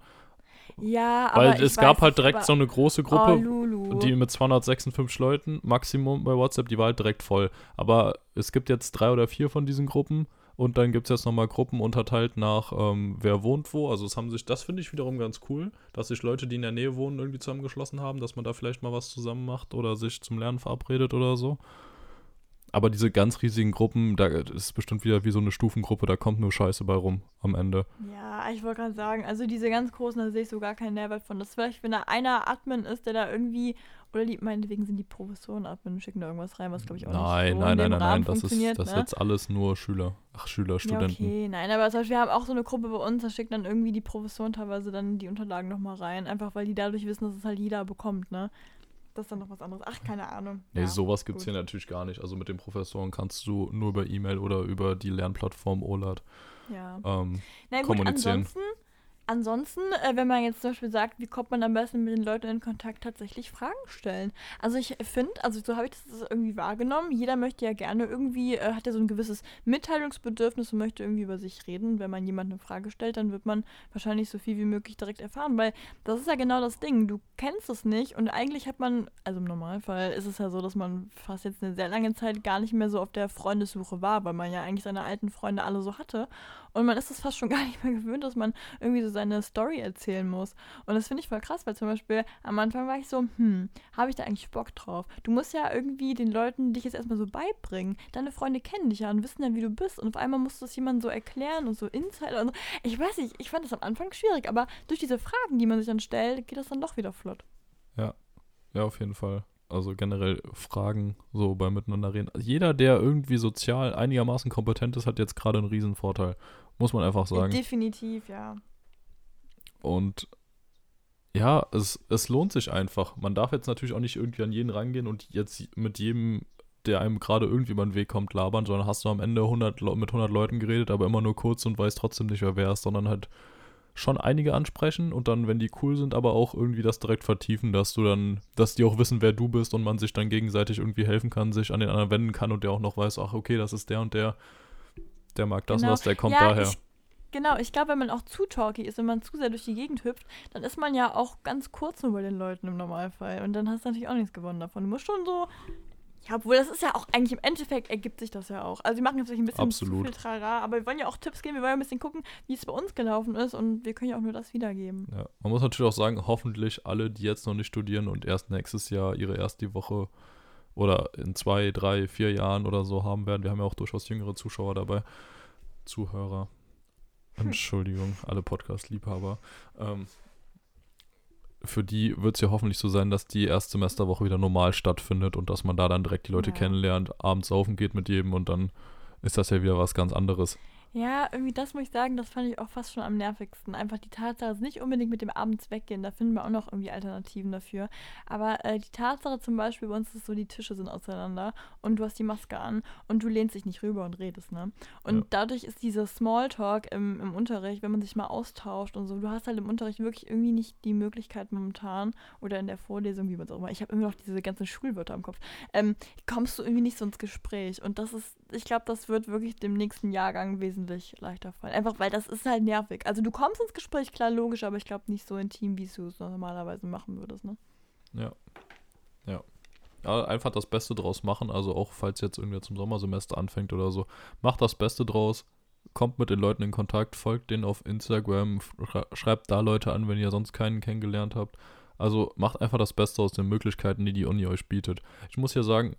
S1: Ja,
S2: Weil
S1: aber
S2: es gab halt direkt
S1: aber-
S2: so eine große
S1: Oh,
S2: Gruppe,
S1: Lulu.
S2: die mit 256 Leuten Maximum bei WhatsApp, die war halt direkt voll. Aber es gibt jetzt drei oder vier von diesen Gruppen und dann gibt es jetzt nochmal Gruppen unterteilt nach ähm, wer wohnt wo. Also es haben sich, das finde ich wiederum ganz cool, dass sich Leute, die in der Nähe wohnen, irgendwie zusammengeschlossen haben, dass man da vielleicht mal was zusammen macht oder sich zum Lernen verabredet oder so. Aber diese ganz riesigen Gruppen, da ist bestimmt wieder wie so eine Stufengruppe, da kommt nur Scheiße bei rum am Ende.
S1: Ja, ich wollte gerade sagen, also diese ganz großen, da sehe ich so gar keinen Nährwert von. Das ist vielleicht, wenn da einer Admin ist, der da irgendwie, oder die, meinetwegen sind die Professoren Admin und schicken da irgendwas rein, was glaube ich auch
S2: Nein,
S1: nicht so
S2: nein,
S1: in
S2: nein, nein,
S1: Rahmen
S2: nein, das ist, das
S1: ne?
S2: jetzt alles nur Schüler. Ach, Schüler,
S1: Ja,
S2: Studenten.
S1: okay, nein, aber zum Beispiel, wir haben auch so eine Gruppe bei uns, da schicken dann irgendwie die Professoren teilweise dann die Unterlagen nochmal rein, einfach weil die dadurch wissen, dass es halt jeder bekommt, ne? Das ist dann noch was anderes. Ach, keine Ahnung.
S2: Nee,
S1: ja,
S2: sowas gibt es hier natürlich gar nicht. Also mit den Professoren kannst du nur über E-Mail oder über die Lernplattform OLAD
S1: Ja.
S2: ähm,
S1: Na gut,
S2: kommunizieren.
S1: ansonsten, ansonsten äh, wenn man jetzt zum Beispiel sagt, wie kommt man am besten mit den Leuten in Kontakt, tatsächlich Fragen stellen. Also ich finde, also so habe ich das irgendwie wahrgenommen, jeder möchte ja gerne irgendwie, äh, hat ja so ein gewisses Mitteilungsbedürfnis und möchte irgendwie über sich reden. Wenn man jemandem eine Frage stellt, dann wird man wahrscheinlich so viel wie möglich direkt erfahren, weil das ist ja genau das Ding, du kennst es nicht und eigentlich hat man, also im Normalfall ist es ja so, dass man fast jetzt eine sehr lange Zeit gar nicht mehr so auf der Freundessuche war, weil man ja eigentlich seine alten Freunde alle so hatte. Und man ist es fast schon <laughs> gar nicht mehr gewöhnt, dass man irgendwie so seine Story erzählen muss. Und das finde ich voll krass, weil zum Beispiel am Anfang war ich so, hm, habe ich da eigentlich Bock drauf? Du musst ja irgendwie den Leuten dich jetzt erstmal so beibringen. Deine Freunde kennen dich ja und wissen ja, wie du bist. Und auf einmal musst du es jemandem so erklären und so Insider und so. Ich weiß nicht, ich fand das am Anfang schwierig, aber durch diese Fragen, die man sich dann stellt, geht das dann doch wieder flott.
S2: Ja, auf jeden Fall. Also generell Fragen so beim Miteinander reden. Jeder, der irgendwie sozial einigermaßen kompetent ist, hat jetzt gerade einen riesen Vorteil. Muss man einfach sagen.
S1: Definitiv, ja.
S2: Und ja, es, es lohnt sich einfach. Man darf jetzt natürlich auch nicht irgendwie an jeden rangehen und jetzt mit jedem, der einem gerade irgendwie über den Weg kommt, labern, sondern hast du am Ende 100, Leu- mit 100 Leuten geredet, aber immer nur kurz und weißt trotzdem nicht, wer wer ist, sondern halt schon einige ansprechen und dann, wenn die cool sind, aber auch irgendwie das direkt vertiefen, dass du dann, dass die auch wissen, wer du bist und man sich dann gegenseitig irgendwie helfen kann, sich an den anderen wenden kann und der auch noch weiß, ach okay, das ist der und der, der mag das
S1: Genau.
S2: was, der kommt
S1: ja,
S2: daher.
S1: Ich, genau, ich glaube, wenn man auch zu talky ist, wenn man zu sehr durch die Gegend hüpft, dann ist man ja auch ganz kurz nur bei den Leuten im Normalfall. Und dann hast du natürlich auch nichts gewonnen davon. Du musst schon so. Ja, obwohl das ist ja auch eigentlich im Endeffekt ergibt sich das ja auch. Also wir machen jetzt vielleicht ein bisschen
S2: Absolut.
S1: zu viel Trara, aber wir wollen ja auch Tipps geben, wir wollen ja ein bisschen gucken, wie es bei uns gelaufen ist und wir können ja auch nur das wiedergeben.
S2: Ja, man muss natürlich auch sagen, hoffentlich alle, die jetzt noch nicht studieren und erst nächstes Jahr ihre erste Woche oder in zwei, drei, vier Jahren oder so haben werden. Wir haben ja auch durchaus jüngere Zuschauer dabei. Zuhörer. Entschuldigung, alle Podcast-Liebhaber. Ähm, für die wird es ja hoffentlich so sein, dass die Erstsemesterwoche wieder normal stattfindet und dass man da dann direkt die Leute
S1: Ja.
S2: kennenlernt, abends saufen geht mit jedem und dann ist das ja wieder was ganz anderes.
S1: Ja, irgendwie das muss ich sagen, das fand ich auch fast schon am nervigsten. Einfach die Tatsache, also nicht unbedingt mit dem abends weggehen, da finden wir auch noch irgendwie Alternativen dafür. Aber äh, die Tatsache zum Beispiel, bei uns ist es so, die Tische sind auseinander und du hast die Maske an und du lehnst dich nicht rüber und redest, ne? Und
S2: Ja.
S1: dadurch ist dieser Smalltalk im, im Unterricht, wenn man sich mal austauscht und so, du hast halt im Unterricht wirklich irgendwie nicht die Möglichkeit momentan oder in der Vorlesung, wie man es auch immer, ich habe immer noch diese ganzen Schulwörter im Kopf, ähm, kommst du irgendwie nicht so ins Gespräch. Und das ist, ich glaube, das wird wirklich dem nächsten Jahrgang wesentlich leichter fallen. Einfach weil das ist halt nervig. Also du kommst ins Gespräch, klar, logisch, aber ich glaube nicht so intim, wie du es normalerweise machen würdest, ne?
S2: Ja. Ja. Ja, einfach das Beste draus machen. Also auch falls jetzt irgendwer zum Sommersemester anfängt oder so, macht das Beste draus. Kommt mit den Leuten in Kontakt, folgt denen auf Instagram, schre- schreibt da Leute an, wenn ihr sonst keinen kennengelernt habt. Also macht einfach das Beste aus den Möglichkeiten, die die Uni euch bietet. Ich muss ja sagen,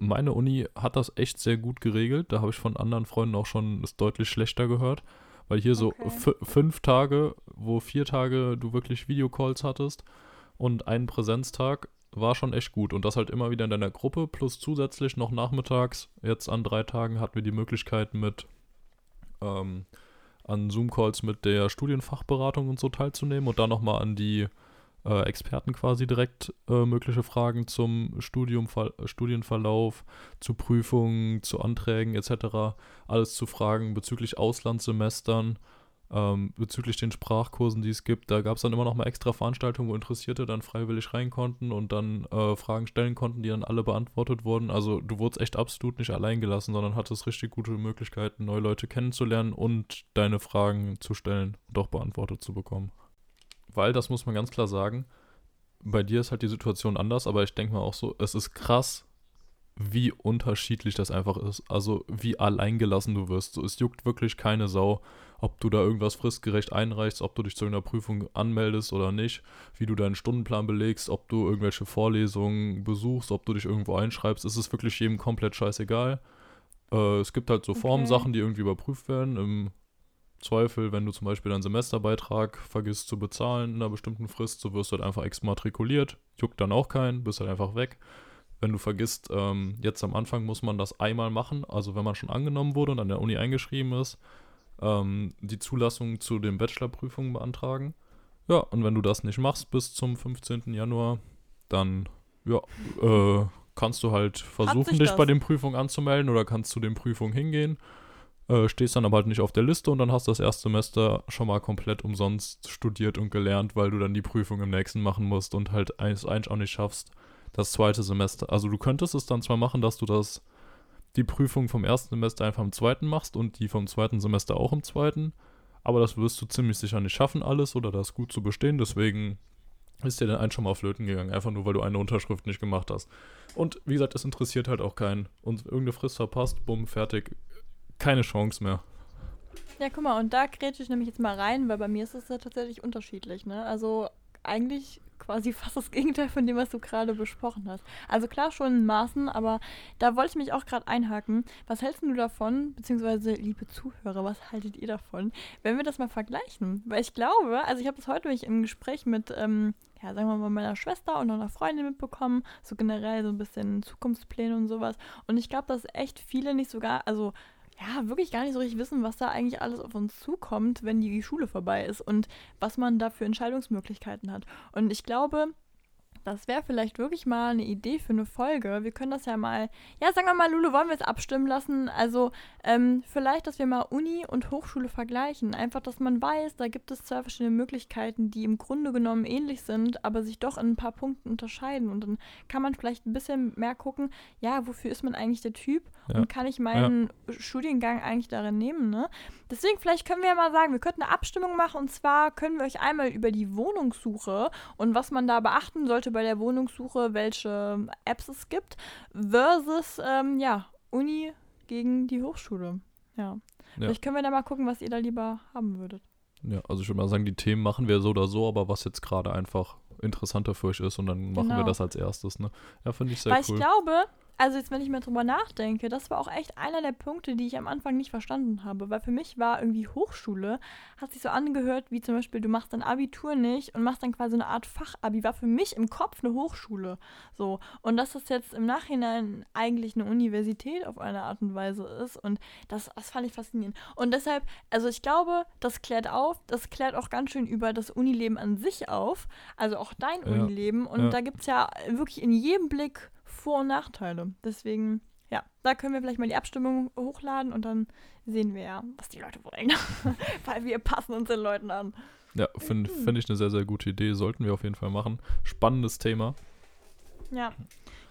S2: meine Uni hat das echt sehr gut geregelt. Da habe ich von anderen Freunden auch schon es deutlich schlechter gehört. Weil hier so
S1: Okay.
S2: fü- fünf Tage, wo vier Tage du wirklich Videocalls hattest und einen Präsenztag, war schon echt gut. Und das halt immer wieder in deiner Gruppe, plus zusätzlich noch nachmittags, jetzt an drei Tagen hatten wir die Möglichkeit mit ähm, an Zoom-Calls mit der Studienfachberatung und so teilzunehmen und dann nochmal an die äh, Experten quasi direkt äh, mögliche Fragen zum Studium, Studienverlauf, zu Prüfungen, zu Anträgen etc. Alles zu fragen bezüglich Auslandssemestern, ähm, bezüglich den Sprachkursen, die es gibt. Da gab es dann immer noch mal extra Veranstaltungen, wo Interessierte dann freiwillig rein konnten und dann äh, Fragen stellen konnten, die dann alle beantwortet wurden. Also du wurdest echt absolut nicht allein gelassen, sondern hattest richtig gute Möglichkeiten, neue Leute kennenzulernen und deine Fragen zu stellen und auch beantwortet zu bekommen. Weil, das muss man ganz klar sagen, bei dir ist halt die Situation anders, aber ich denke mal auch so, es ist krass, wie unterschiedlich das einfach ist. Also wie alleingelassen du wirst. So, es juckt wirklich keine Sau, ob du da irgendwas fristgerecht einreichst, ob du dich zu einer Prüfung anmeldest oder nicht, wie du deinen Stundenplan belegst, ob du irgendwelche Vorlesungen besuchst, ob du dich irgendwo einschreibst. Es ist wirklich jedem komplett scheißegal. Äh, es gibt halt so okay. Formsachen, die irgendwie überprüft werden. Im Zweifel, wenn du zum Beispiel deinen Semesterbeitrag vergisst zu bezahlen in einer bestimmten Frist, so wirst du halt einfach exmatrikuliert. Juckt dann auch keinen, bist halt einfach weg wenn du vergisst, ähm, jetzt am Anfang muss man das einmal machen, also wenn man schon angenommen wurde und an der Uni eingeschrieben ist, ähm, die Zulassung zu den Bachelorprüfungen beantragen. Ja, und wenn du das nicht machst bis zum 15. Januar, dann ja, äh, kannst du halt versuchen, dich das? bei den Prüfungen anzumelden oder kannst zu den Prüfungen hingehen. Äh, stehst dann aber halt nicht auf der Liste und dann hast du das erste Semester schon mal komplett umsonst studiert und gelernt, weil du dann die Prüfung im nächsten machen musst und halt eins, eins auch nicht schaffst das zweite Semester. Also du könntest es dann zwar machen, dass du das die Prüfung vom ersten Semester einfach im zweiten machst und die vom zweiten Semester auch im zweiten, aber das wirst du ziemlich sicher nicht schaffen alles oder das gut zu bestehen, deswegen ist dir dann ein schon mal flöten gegangen, einfach nur weil du eine Unterschrift nicht gemacht hast. Und wie gesagt, es interessiert halt auch keinen. Und irgendeine Frist verpasst, bumm, fertig. Keine Chance mehr.
S1: Ja, guck mal, und da grätsche ich nämlich jetzt mal rein, weil bei mir ist es ja tatsächlich unterschiedlich, ne? Also eigentlich quasi <laughs> fast das Gegenteil von dem, was du gerade besprochen hast. Also klar schon in Maßen, aber da wollte ich mich auch gerade einhaken. Was hältst du davon, beziehungsweise liebe Zuhörer, was haltet ihr davon, wenn wir das mal vergleichen? Weil ich glaube, also ich habe das heute im Gespräch mit, ähm, ja, sagen wir mal, meiner Schwester und einer Freundin mitbekommen, so generell so ein bisschen Zukunftspläne und sowas. Und ich glaube, dass echt viele nicht sogar, also ja, wirklich gar nicht so richtig wissen, was da eigentlich alles auf uns zukommt, wenn die Schule vorbei ist und was man da für Entscheidungsmöglichkeiten hat. Und ich glaube, das wäre vielleicht wirklich mal eine Idee für eine Folge. Wir können das ja mal, ja, sagen wir mal, Lulu, wollen wir es abstimmen lassen? Also, ähm, vielleicht, dass wir mal Uni und Hochschule vergleichen. Einfach, dass man weiß, da gibt es zwei verschiedene Möglichkeiten, die im Grunde genommen ähnlich sind, aber sich doch in ein paar Punkten unterscheiden. Und dann kann man vielleicht ein bisschen mehr gucken, ja, wofür ist man eigentlich der Typ? Ja. Und kann ich meinen ja. Studiengang eigentlich darin nehmen, ne? Deswegen, vielleicht können wir ja mal sagen, wir könnten eine Abstimmung machen und zwar können wir euch einmal über die Wohnungssuche und was man da beachten sollte bei der Wohnungssuche, welche Apps es gibt, versus, ähm, ja, Uni gegen die Hochschule. Ja. ja. Vielleicht können wir da mal gucken, was ihr da lieber haben würdet.
S2: Ja, also ich würde mal sagen, die Themen machen wir so oder so, aber was jetzt gerade einfach interessanter für euch ist und dann machen genau. wir das als erstes, ne? Ja, finde ich sehr
S1: Weil
S2: cool.
S1: Weil ich glaube, also jetzt, wenn ich mehr drüber nachdenke, das war auch echt einer der Punkte, die ich am Anfang nicht verstanden habe. Weil für mich war irgendwie Hochschule, hat sich so angehört, wie zum Beispiel, du machst dein Abitur nicht und machst dann quasi eine Art Fachabi. War für mich im Kopf eine Hochschule. So. Und dass das jetzt im Nachhinein eigentlich eine Universität auf eine Art und Weise ist. Und das, das fand ich faszinierend. Und deshalb, also ich glaube, das klärt auf, das klärt auch ganz schön über das Unileben an sich auf. Also auch dein ja. Unileben. Und ja. da gibt es ja wirklich in jedem Blick vor- und Nachteile. Deswegen, ja, da können wir vielleicht mal die Abstimmung hochladen und dann sehen wir ja, was die Leute wollen. <laughs> Weil wir passen uns den Leuten an.
S2: Ja, finde find ich eine sehr, sehr gute Idee. Sollten wir auf jeden Fall machen. Spannendes Thema.
S1: Ja.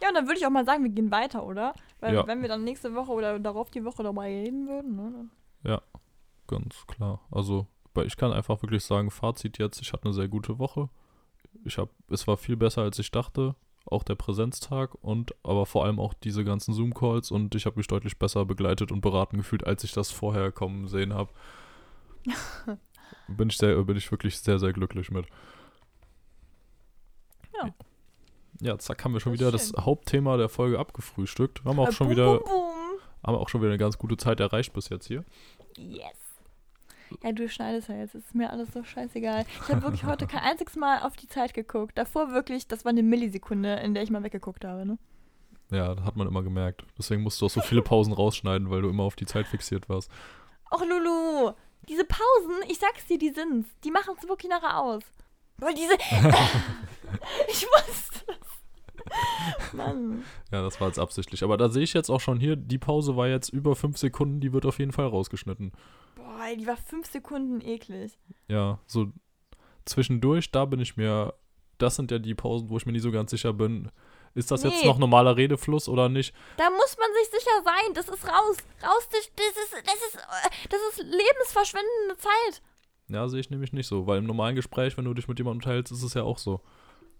S1: Ja, und dann würde ich auch mal sagen, wir gehen weiter, oder? Weil ja. wenn wir dann nächste Woche oder darauf die Woche dabei reden würden, ne?
S2: Ja, ganz klar. Also, ich kann einfach wirklich sagen, Fazit jetzt, ich hatte eine sehr gute Woche. Ich habe, es war viel besser, als ich dachte auch der Präsenztag und aber vor allem auch diese ganzen Zoom-Calls und ich habe mich deutlich besser begleitet und beraten gefühlt, als ich das vorher kommen sehen habe. <laughs> bin ich sehr, bin ich wirklich sehr, sehr glücklich mit. Ja. Ja, zack, haben wir schon das wieder das Hauptthema der Folge abgefrühstückt. Haben auch äh, schon boom, wieder, boom, boom. haben auch schon wieder eine ganz gute Zeit erreicht bis jetzt hier.
S1: Yes. Ja, du schneidest ja jetzt, ist mir alles so scheißegal. Ich habe wirklich heute kein einziges Mal auf die Zeit geguckt. Davor wirklich, das war eine Millisekunde, in der ich mal weggeguckt habe, ne?
S2: Ja, das hat man immer gemerkt. Deswegen musst du auch so viele Pausen rausschneiden, weil du immer auf die Zeit fixiert warst.
S1: Och, Lulu, diese Pausen, ich sag's dir, die sind's. Die machen's wirklich nachher aus. Boah, diese. <laughs> ich wusste das. Mann.
S2: Ja, das war jetzt absichtlich. Aber da sehe ich jetzt auch schon hier, die Pause war jetzt über fünf Sekunden, die wird auf jeden Fall rausgeschnitten.
S1: Boah, die war fünf Sekunden eklig.
S2: Ja, so zwischendurch, da bin ich mir, das sind ja die Pausen, wo ich mir nicht so ganz sicher bin, ist das jetzt
S1: Nee.
S2: noch normaler Redefluss oder nicht?
S1: Da muss man sich sicher sein. Das ist raus. Raus. Das das ist, das ist, äh, das ist lebensverschwendende Zeit.
S2: Ja, sehe ich nämlich nicht so, weil im normalen Gespräch, wenn du dich mit jemandem teilst, ist es ja auch so.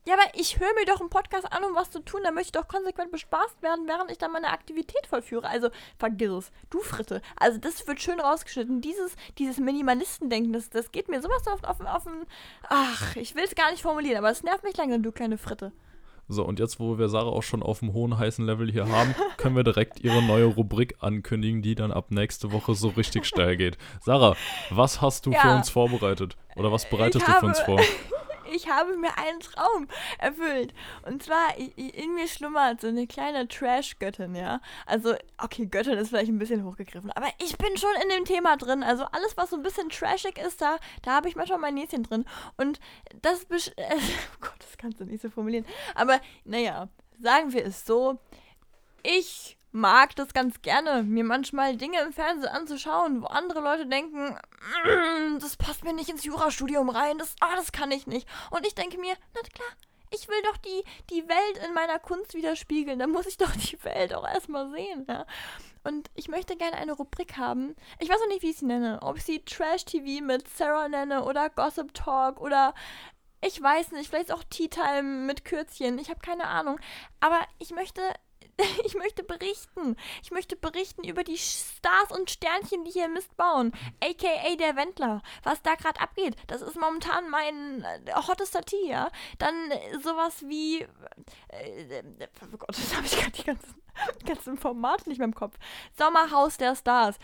S1: Ja, aber ich höre mir doch einen Podcast an, um was zu tun. Da möchte ich doch konsequent bespaßt werden, während ich dann meine Aktivität vollführe. Also, vergiss es. Du Fritte. Also, das wird schön rausgeschnitten. Dieses, dieses Minimalistendenken, das, das geht mir sowas auf, auf, auf den. Ach, ich will es gar nicht formulieren, aber es nervt mich langsam, du kleine Fritte.
S2: So, und jetzt, wo wir Sarah auch schon auf einem hohen, heißen Level hier haben, <laughs> können wir direkt ihre neue Rubrik ankündigen, die dann ab nächste Woche so richtig steil geht. Sarah, was hast du für
S1: Ja.
S2: uns vorbereitet? Oder was bereitest
S1: Ich
S2: du für uns vor?
S1: Ich habe mir einen Traum erfüllt. Und zwar, in mir schlummert so eine kleine Trash-Göttin, ja. Also, okay, Göttin ist vielleicht ein bisschen hochgegriffen, aber ich bin schon in dem Thema drin. Also, alles, was so ein bisschen trashig ist, da, da habe ich manchmal mein Näschen drin. Und das, besch- äh, <laughs> oh Gott, das kannst du nicht so formulieren. Aber, naja, sagen wir es so. Ich mag das ganz gerne, mir manchmal Dinge im Fernsehen anzuschauen, wo andere Leute denken, "Mm, das passt mir nicht ins Jurastudium rein, das, ah, das kann ich nicht. Und ich denke mir, na klar, ich will doch die, die Welt in meiner Kunst widerspiegeln, dann muss ich doch die Welt auch erstmal sehen. Ja? Und ich möchte gerne eine Rubrik haben. Ich weiß noch nicht, wie ich sie nenne. Ob ich sie Trash TV mit Sarah nenne oder Gossip Talk oder ich weiß nicht, vielleicht auch Tea Time mit Kürzchen. Ich habe keine Ahnung. Aber ich möchte, <laughs> ich möchte berichten. Ich möchte berichten über die Stars und Sternchen, die hier Mist bauen. AKA der Wendler. Was da gerade abgeht. Das ist momentan mein äh, hottester Tee, ja. Dann äh, sowas wie. Äh, äh, oh Gott, <laughs> das habe ich gerade die ganzen, <laughs> ganzen Formate nicht mehr im Kopf. Sommerhaus der Stars.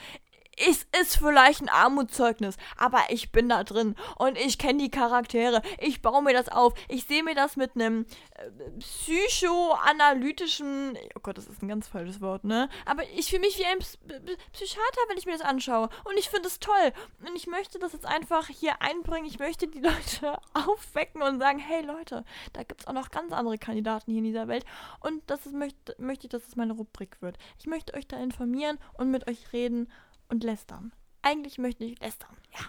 S1: Es ist vielleicht ein Armutszeugnis, aber ich bin da drin und ich kenne die Charaktere. Ich baue mir das auf. Ich sehe mir das mit einem äh, psychoanalytischen. Oh Gott, das ist ein ganz falsches Wort, ne? Aber ich fühle mich wie ein Ps- P- Psychiater, wenn ich mir das anschaue. Und ich finde es toll. Und ich möchte das jetzt einfach hier einbringen. Ich möchte die <laughs> Leute aufwecken und sagen: Hey Leute, da gibt es auch noch ganz andere Kandidaten hier in dieser Welt. Und das ist, möchte, möchte ich, dass es meine Rubrik wird. Ich möchte euch da informieren und mit euch reden und lästern. Eigentlich möchte ich lästern, ja.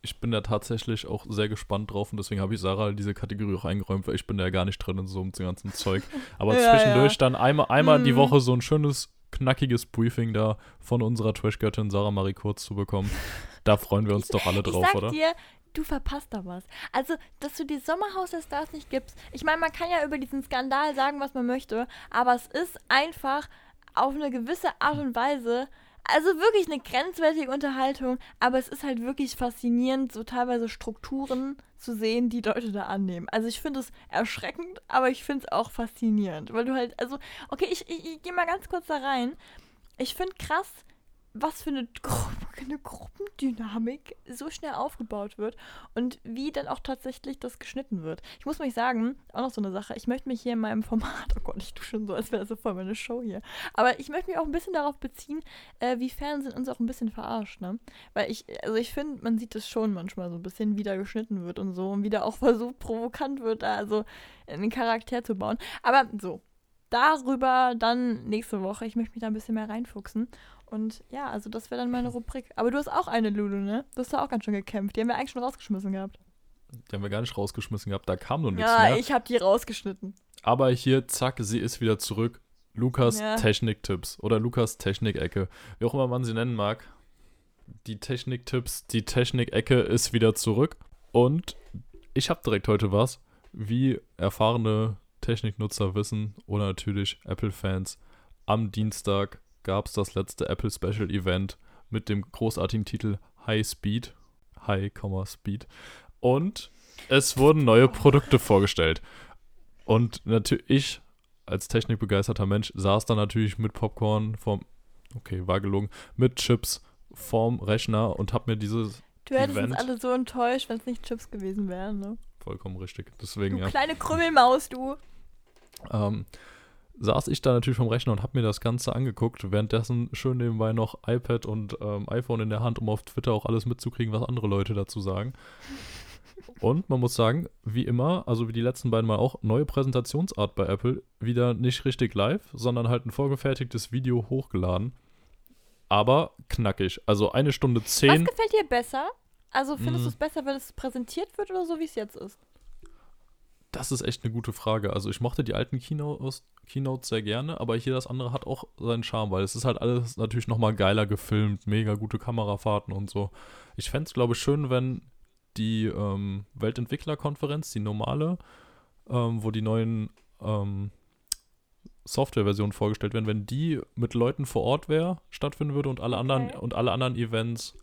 S2: Ich bin da tatsächlich auch sehr gespannt drauf und deswegen habe ich Sarah diese Kategorie auch eingeräumt, weil ich bin da ja gar nicht drin in so einem ganzen Zeug. Aber <laughs>
S1: Ja,
S2: zwischendurch
S1: ja.
S2: dann einmal, einmal die
S1: Mhm.
S2: Woche so ein schönes, knackiges Briefing da von unserer Trash-Göttin Sarah Marie Kurz zu bekommen. Da freuen wir uns doch alle
S1: ich
S2: drauf,
S1: sag
S2: oder?
S1: dir, du verpasst da was. Also, dass du die Sommerhaus der Stars nicht gibst. Ich meine, man kann ja über diesen Skandal sagen, was man möchte, aber es ist einfach auf eine gewisse Art und Weise, also wirklich eine grenzwertige Unterhaltung, aber es ist halt wirklich faszinierend, so teilweise Strukturen zu sehen, die Leute da annehmen. Also ich finde es erschreckend, aber ich finde es auch faszinierend, weil du halt, also, okay, ich, ich, ich gehe mal ganz kurz da rein. Ich finde krass, was für eine, Gru <laughs> eine Gruppendynamik so schnell aufgebaut wird und wie dann auch tatsächlich das geschnitten wird. Ich muss mich sagen, auch noch so eine Sache, ich möchte mich hier in meinem Format, <laughs> oh Gott, ich tue schon so, als wäre das so voll meine Show hier, aber ich möchte mich auch ein bisschen darauf beziehen, äh, wie Fernsehen uns auch ein bisschen verarscht, ne? Weil ich, also ich finde, man sieht es schon manchmal so ein bisschen, wie da geschnitten wird und so und wie da auch <laughs> versucht, provokant wird, da also einen Charakter zu bauen. Aber so, darüber dann nächste Woche. Ich möchte mich da ein bisschen mehr reinfuchsen. Und ja, also das wäre dann meine Rubrik. Aber du hast auch eine, Lulu, ne? Du hast da auch ganz schön gekämpft. Die haben wir eigentlich schon rausgeschmissen gehabt.
S2: Die haben wir gar nicht rausgeschmissen gehabt, da kam noch nichts
S1: ja,
S2: mehr.
S1: ich habe die rausgeschnitten.
S2: Aber hier, zack, sie ist wieder zurück. Lukas
S1: Ja.
S2: Technik-Tipps oder Lukas Technik-Ecke, wie auch immer man sie nennen mag. Die Technik-Tipps, die Technik-Ecke ist wieder zurück. Und ich habe direkt heute was, wie erfahrene Techniknutzer wissen oder natürlich Apple-Fans. Am Dienstag gab es das letzte Apple Special Event mit dem großartigen Titel High Speed. High, Speed. Und es wurden neue Produkte vorgestellt. Und natürlich, ich als technikbegeisterter Mensch saß da natürlich mit Popcorn vom, okay, war gelungen, mit Chips vorm Rechner und hab mir dieses
S1: Du hättest
S2: Event.
S1: uns alle so enttäuscht, wenn es nicht Chips gewesen wären, ne?
S2: vollkommen richtig.
S1: Du
S2: Deswegen, ja.
S1: kleine Krümmelmaus, du.
S2: Ähm, saß ich da natürlich vom Rechner und hab mir das Ganze angeguckt, währenddessen schön nebenbei noch iPad und ähm, iPhone in der Hand, um auf Twitter auch alles mitzukriegen, was andere Leute dazu sagen. Und man muss sagen, wie immer, also wie die letzten beiden Mal auch, neue Präsentationsart bei Apple. Wieder nicht richtig live, sondern halt ein vorgefertigtes Video hochgeladen. Aber knackig. Also eine Stunde
S1: Was
S2: zehn.
S1: gefällt dir besser? Also findest
S2: Mm.
S1: du es besser, wenn es präsentiert wird oder so, wie es jetzt ist?
S2: Das ist echt eine gute Frage. Also ich mochte die alten Keynotes, Keynotes sehr gerne, aber hier das andere hat auch seinen Charme, weil es ist halt alles natürlich nochmal geiler gefilmt, mega gute Kamerafahrten und so. Ich fände es, glaube ich, schön, wenn die ähm, Weltentwicklerkonferenz, die normale, ähm, wo die neuen ähm, Softwareversionen vorgestellt werden, wenn die mit Leuten vor Ort wäre, stattfinden würde und alle anderen
S1: Okay.
S2: und alle anderen Events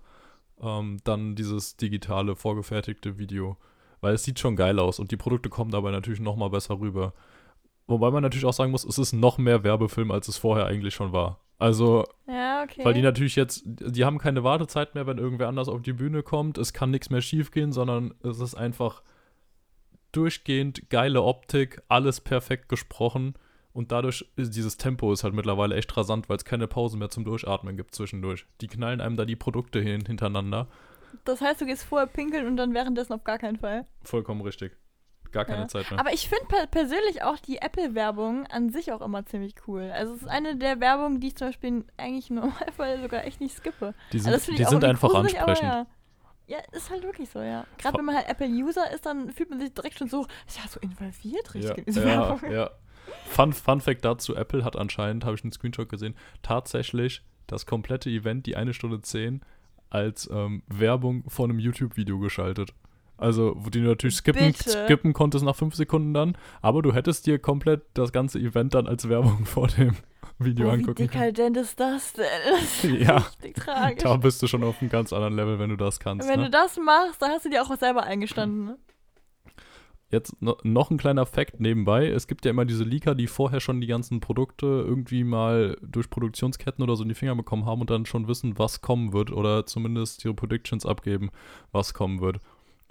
S2: ähm, dann dieses digitale, vorgefertigte Video. Weil es sieht schon geil aus und die Produkte kommen dabei natürlich noch mal besser rüber. Wobei man natürlich auch sagen muss, es ist noch mehr Werbefilm, als es vorher eigentlich schon war. Also,
S1: Ja, okay.
S2: weil die natürlich jetzt, die haben keine Wartezeit mehr, wenn irgendwer anders auf die Bühne kommt. Es kann nichts mehr schiefgehen, sondern es ist einfach durchgehend geile Optik, alles perfekt gesprochen. Und dadurch ist dieses Tempo ist halt mittlerweile echt rasant, weil es keine Pause mehr zum Durchatmen gibt zwischendurch. Die knallen einem da die Produkte hin, hintereinander.
S1: Das heißt, du gehst vorher pinkeln und dann währenddessen auf gar keinen Fall.
S2: Vollkommen richtig. Gar keine
S1: Ja.
S2: Zeit mehr.
S1: Aber ich finde per persönlich auch die Apple-Werbung an sich auch immer ziemlich cool. Also es ist eine der Werbungen, die ich zum Beispiel eigentlich im Normalfall sogar echt nicht skippe.
S2: Die sind,
S1: Also
S2: die sind einfach
S1: gruselig,
S2: ansprechend.
S1: Ja. ja, ist halt wirklich so, ja. Gerade wenn man halt Apple-User ist, dann fühlt man sich direkt schon so, ja, so involviert richtig
S2: Ja,
S1: in diese
S2: ja,
S1: Werbung.
S2: ja. Fun, Fun Fact dazu: Apple hat anscheinend, habe ich einen Screenshot gesehen, tatsächlich das komplette Event, die eine Stunde zehn, als ähm, Werbung von einem YouTube-Video geschaltet. Also, wo du natürlich skippen,
S1: Bitte?
S2: skippen konntest nach fünf Sekunden dann, aber du hättest dir komplett das ganze Event dann als Werbung <laughs> vor dem Video
S1: wie
S2: angucken können.
S1: dekadent ist das denn? <laughs> Das ist
S2: Ja. Da bist du schon auf einem ganz anderen Level, wenn du das kannst.
S1: Wenn
S2: ne?
S1: du das machst, dann hast du dir auch was selber eingestanden. Ne?
S2: Jetzt no noch ein kleiner Fakt nebenbei. Es gibt ja immer diese Leaker, die vorher schon die ganzen Produkte irgendwie mal durch Produktionsketten oder so in die Finger bekommen haben und dann schon wissen, was kommen wird oder zumindest ihre Predictions abgeben, was kommen wird.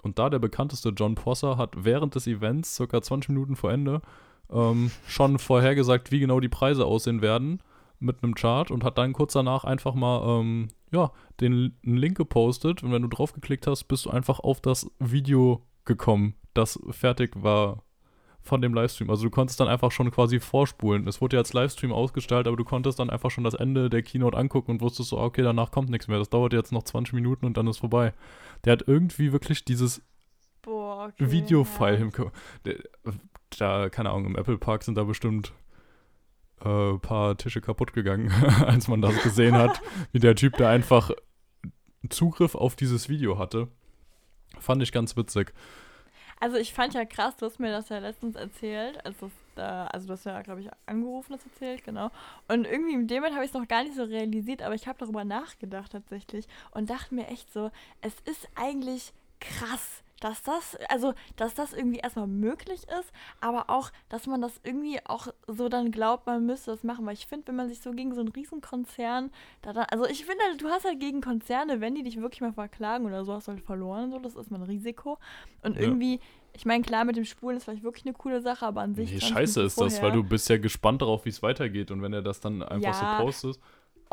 S2: Und da der bekannteste John Prosser hat während des Events, circa 20 Minuten vor Ende, ähm, schon vorhergesagt, wie genau die Preise aussehen werden mit einem Chart und hat dann kurz danach einfach mal ähm, ja, den Link gepostet und wenn du draufgeklickt hast, bist du einfach auf das Video gekommen, das fertig war von dem Livestream. Also du konntest dann einfach schon quasi vorspulen. Es wurde ja als Livestream ausgestrahlt, aber du konntest dann einfach schon das Ende der Keynote angucken und wusstest so, okay, danach kommt nichts mehr. Das dauert jetzt noch 20 Minuten und dann ist vorbei. Der hat irgendwie wirklich dieses
S1: Boah, okay.
S2: Videofile im Ko der, Da, keine Ahnung, im Apple Park sind da bestimmt äh, ein paar Tische kaputt gegangen, <laughs> als man das gesehen hat, <laughs> wie der Typ da einfach Zugriff auf dieses Video hatte. Fand ich ganz witzig.
S1: Also ich fand ja krass, du hast mir das ja letztens erzählt, als das da, also du hast ja, glaube ich, angerufen, das erzählt, genau. Und irgendwie in dem Moment habe ich es noch gar nicht so realisiert, aber ich habe darüber nachgedacht tatsächlich und dachte mir echt so, es ist eigentlich krass, dass das, also, dass das irgendwie erstmal möglich ist, aber auch, dass man das irgendwie auch so dann glaubt, man müsste das machen. Weil ich finde, wenn man sich so gegen so einen Riesenkonzern, da dann, also ich finde, halt, du hast halt gegen Konzerne, wenn die dich wirklich mal verklagen oder so, hast du halt verloren, so, das ist mal ein Risiko. Und
S2: Ja.
S1: irgendwie, ich meine, klar, mit dem Spulen ist vielleicht wirklich eine coole Sache, aber an sich.
S2: Nee,
S1: 20
S2: scheiße ist das, weil
S1: vorher-
S2: du bist ja gespannt darauf, wie es weitergeht. Und wenn er das dann einfach
S1: Ja.
S2: so postet.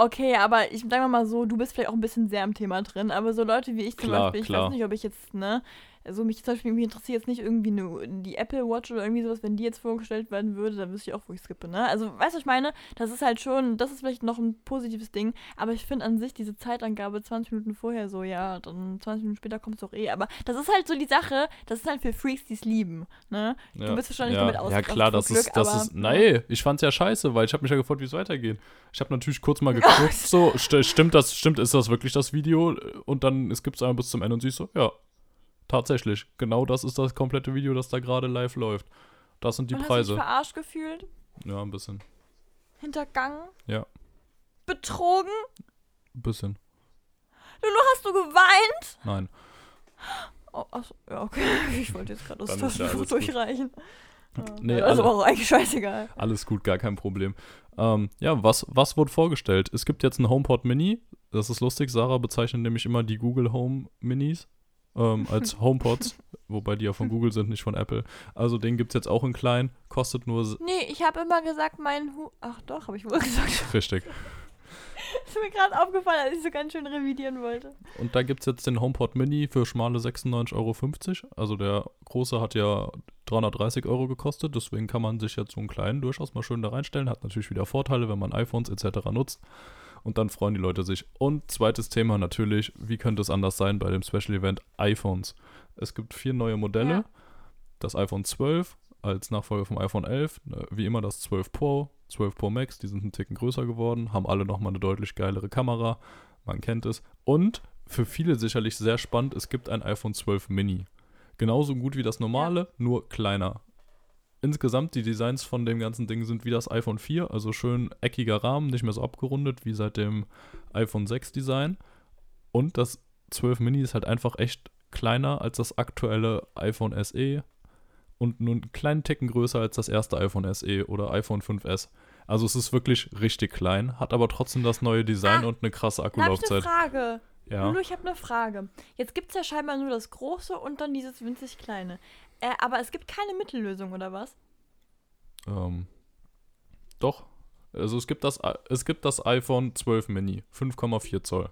S1: Okay, aber ich sag mal so, du bist vielleicht auch ein bisschen sehr im Thema drin, aber so Leute wie ich zum
S2: Klar,
S1: Beispiel, ich
S2: klar.
S1: weiß nicht, ob ich jetzt, ne, also mich zum Beispiel, mich interessiert jetzt nicht irgendwie eine, die Apple Watch oder irgendwie sowas, wenn die jetzt vorgestellt werden würde, dann wüsste ich auch, wo ich skippe, ne? Also, weißt du, was ich meine? Das ist halt schon, das ist vielleicht noch ein positives Ding, aber ich finde an sich diese Zeitangabe 20 Minuten vorher so, ja, dann 20 Minuten später kommt es doch eh, aber das ist halt so die Sache, das ist halt für Freaks, die es lieben, ne?
S2: Ja.
S1: Du bist wahrscheinlich
S2: ja.
S1: damit
S2: Ja,
S1: ausgerastet
S2: klar, das
S1: Glück,
S2: ist, das
S1: aber,
S2: ist,
S1: ne?
S2: nein, ich fand's ja scheiße, weil ich habe mich ja gefragt, wie es weitergeht. Ich habe natürlich kurz mal <laughs> geguckt, so, st stimmt das, stimmt, ist das wirklich das Video? Und dann, es gibt's einmal bis zum Ende und siehst so, ja, tatsächlich, genau das ist das komplette Video, das da gerade live läuft. Das sind die
S1: Und hast du
S2: Preise.
S1: dich verarscht gefühlt?
S2: Ja, ein bisschen,
S1: Hintergangen?
S2: Ja.
S1: Betrogen?
S2: ein bisschen,
S1: Lulu, hast du geweint?
S2: nein.
S1: Oh, achso, ja, okay. <laughs> Ich wollte jetzt gerade das Taschentuch
S2: alles gut.
S1: durchreichen. Ja,
S2: Nee,
S1: das ist aber auch eigentlich scheißegal.
S2: Alles gut, gar kein Problem. Ähm, ja, was, was wurde vorgestellt? Es gibt jetzt einen HomePod Mini. Das ist lustig. Sarah bezeichnet nämlich immer die Google Home Minis ähm, als HomePods, wobei die ja von Google sind, nicht von Apple. Also den gibt es jetzt auch in klein. Kostet nur
S1: Nee, ich habe immer gesagt, mein Hu. Ach doch, habe ich wohl <laughs> gesagt.
S2: richtig. <laughs>
S1: ist mir gerade aufgefallen, als ich so ganz schön revidieren wollte.
S2: Und da gibt es jetzt den HomePod Mini für schmale 96,50 Euro. Also der große hat ja 330 Euro gekostet, deswegen kann man sich jetzt so einen kleinen durchaus mal schön da reinstellen. Hat natürlich wieder Vorteile, wenn man iPhones etc. nutzt. Und dann freuen die Leute sich. Und zweites Thema natürlich, wie könnte es anders sein bei dem Special Event iPhones? Es gibt vier neue Modelle.
S1: Ja.
S2: Das iPhone 12 als Nachfolger vom iPhone 11, äh, wie immer das 12 Pro, 12 Pro Max, die sind einen Ticken größer geworden, haben alle nochmal eine deutlich geilere Kamera, man kennt es. Und für viele sicherlich sehr spannend, es gibt ein iPhone 12 Mini. Genauso gut wie das normale, nur kleiner. Insgesamt die Designs von dem ganzen Ding sind wie das iPhone 4, also schön eckiger Rahmen, nicht mehr so abgerundet wie seit dem iPhone 6 Design. Und das 12 Mini ist halt einfach echt kleiner als das aktuelle iPhone SE und nur einen kleinen Ticken größer als das erste iPhone SE oder iPhone 5S. Also es ist wirklich richtig klein, hat aber trotzdem das neue Design
S1: Ah,
S2: und eine krasse
S1: habe ich eine
S2: Akkulaufzeit.
S1: Frage.
S2: Ja.
S1: Lulu, ich habe eine Frage. Jetzt gibt es ja scheinbar nur das große und dann dieses winzig kleine. Äh, aber es gibt keine Mittellösung, oder was?
S2: Ähm, doch. Also es gibt das, I- es gibt das iPhone 12 Mini, 5,4 Zoll.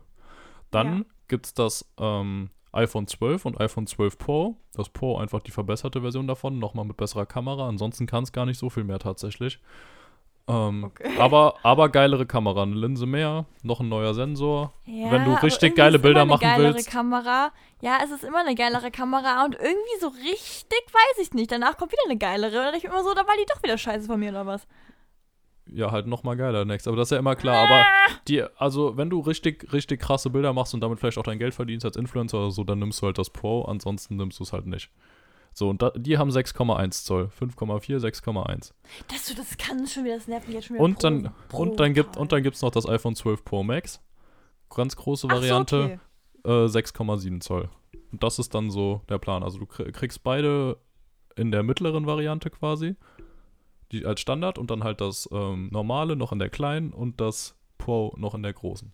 S2: Dann
S1: Ja.
S2: gibt es das ähm, iPhone 12 und iPhone 12 Pro. Das Pro einfach die verbesserte Version davon, nochmal mit besserer Kamera. Ansonsten kann es gar nicht so viel mehr tatsächlich. Ähm,
S1: Okay.
S2: aber, aber geilere Kamera, eine Linse mehr, noch ein neuer Sensor.
S1: Ja,
S2: Wenn du richtig geile
S1: ist
S2: Bilder
S1: immer
S2: machen willst.
S1: Kamera. Ja, es ist immer eine geilere Kamera und irgendwie so richtig weiß ich nicht. Danach kommt wieder eine geilere. Und denke ich immer so, da war die doch wieder scheiße von mir oder was?
S2: Ja, halt nochmal geiler next. Aber das ist ja immer klar. Aber die, also wenn du richtig, richtig krasse Bilder machst und damit vielleicht auch dein Geld verdienst als Influencer oder so, dann nimmst du halt das Pro, ansonsten nimmst du es halt nicht. So, und da, die haben 6,1 Zoll. 5,4, 6,1.
S1: Das, das kann schon wieder, das nervt mich jetzt schon wieder.
S2: Und dann,
S1: pro-
S2: und dann gibt
S1: brutal.
S2: und dann gibt's noch das iPhone 12 Pro Max. Ganz große
S1: Ach so,
S2: Variante,
S1: okay.
S2: äh, 6,7 Zoll. Und das ist dann so der Plan. Also du krie- kriegst beide in der mittleren Variante quasi, die als Standard und dann halt das ähm, normale noch in der kleinen und das Pro noch in der großen.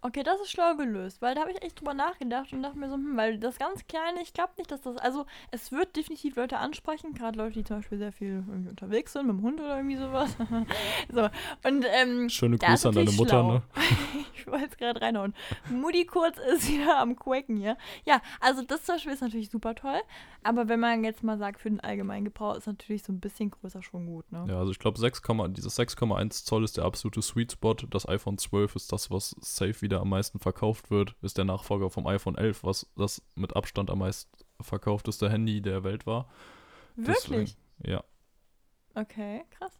S1: Okay, das ist schlau gelöst, weil da habe ich echt drüber nachgedacht und dachte mir so, hm, weil das ganz Kleine, ich glaube nicht, dass das, also es wird definitiv Leute ansprechen, gerade Leute, die zum Beispiel sehr viel irgendwie unterwegs sind, mit dem Hund oder irgendwie sowas. <laughs> so, und ähm,
S2: Schöne Grüße an deine Mutter,
S1: schlau.
S2: ne? <laughs>
S1: ich wollte es gerade reinhauen. Mutti kurz ist wieder am Quaken hier. Ja, also das zum Beispiel ist natürlich super toll, aber wenn man jetzt mal sagt, für den allgemeinen Gebrauch ist natürlich so ein bisschen größer schon gut, ne?
S2: Ja, also ich glaube, dieses 6,1 Zoll ist der absolute Sweet Spot. Das iPhone 12 ist das, was safe wieder am meisten verkauft wird. Ist der Nachfolger vom iPhone 11, was das mit Abstand am meisten verkaufteste Handy der Welt war.
S1: Wirklich?
S2: Deswegen, ja.
S1: Okay, krass.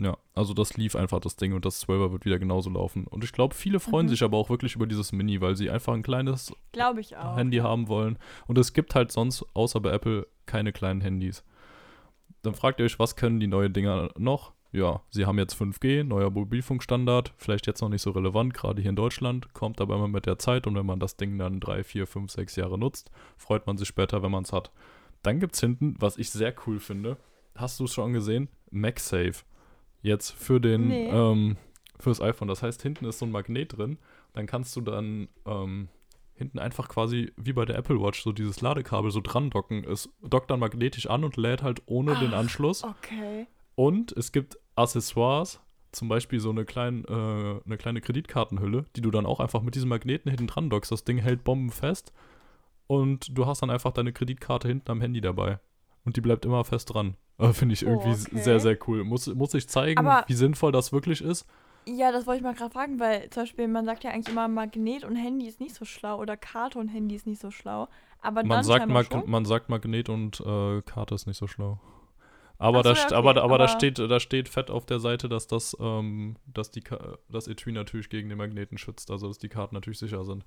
S2: Ja, also das lief einfach das Ding und das 12er wird wieder genauso laufen. Und ich glaube, viele freuen
S1: Mhm.
S2: sich aber auch wirklich über dieses Mini, weil sie einfach ein kleines. Handy haben wollen. Und es gibt halt sonst, außer bei Apple, keine kleinen Handys. Dann fragt ihr euch, was können die neuen Dinger noch? Ja, sie haben jetzt 5G, neuer Mobilfunkstandard, vielleicht jetzt noch nicht so relevant, gerade hier in Deutschland, kommt aber immer mit der Zeit und wenn man das Ding dann 3, 4, 5, 6 Jahre nutzt, freut man sich später, wenn man es hat. Dann gibt es hinten, was ich sehr cool finde, hast du es schon gesehen? MagSafe. Jetzt für den,
S1: Nee.
S2: ähm, fürs iPhone. Das heißt, hinten ist so ein Magnet drin. Dann kannst du dann ähm, hinten einfach quasi wie bei der Apple Watch so dieses Ladekabel so dran docken. Es dockt dann magnetisch an und lädt halt ohne den
S1: Ach,
S2: Anschluss.
S1: Okay.
S2: Und es gibt Accessoires, zum Beispiel so eine, klein, äh, eine kleine Kreditkartenhülle, die du dann auch einfach mit diesem Magneten hinten dran dockst. Das Ding hält bombenfest und du hast dann einfach deine Kreditkarte hinten am Handy dabei. Und die bleibt immer fest dran. <laughs> Äh, Finde ich
S1: Oh,
S2: irgendwie
S1: okay.
S2: sehr, sehr cool. Muss, muss ich zeigen,
S1: Aber-
S2: wie sinnvoll das wirklich ist.
S1: Ja, das wollte ich mal gerade fragen, weil zum Beispiel man sagt ja eigentlich immer Magnet und Handy ist nicht so schlau oder Karte und Handy ist nicht so schlau. Aber
S2: Man
S1: dann
S2: sagt, Mag
S1: schon.
S2: man sagt Magnet und äh, Karte ist nicht so schlau. Aber,
S1: so,
S2: da,
S1: ja, okay,
S2: aber, aber, da,
S1: aber-
S2: steht, da steht fett auf der Seite, dass das, ähm, dass die das Etui natürlich gegen den Magneten schützt, also dass die Karten natürlich sicher sind.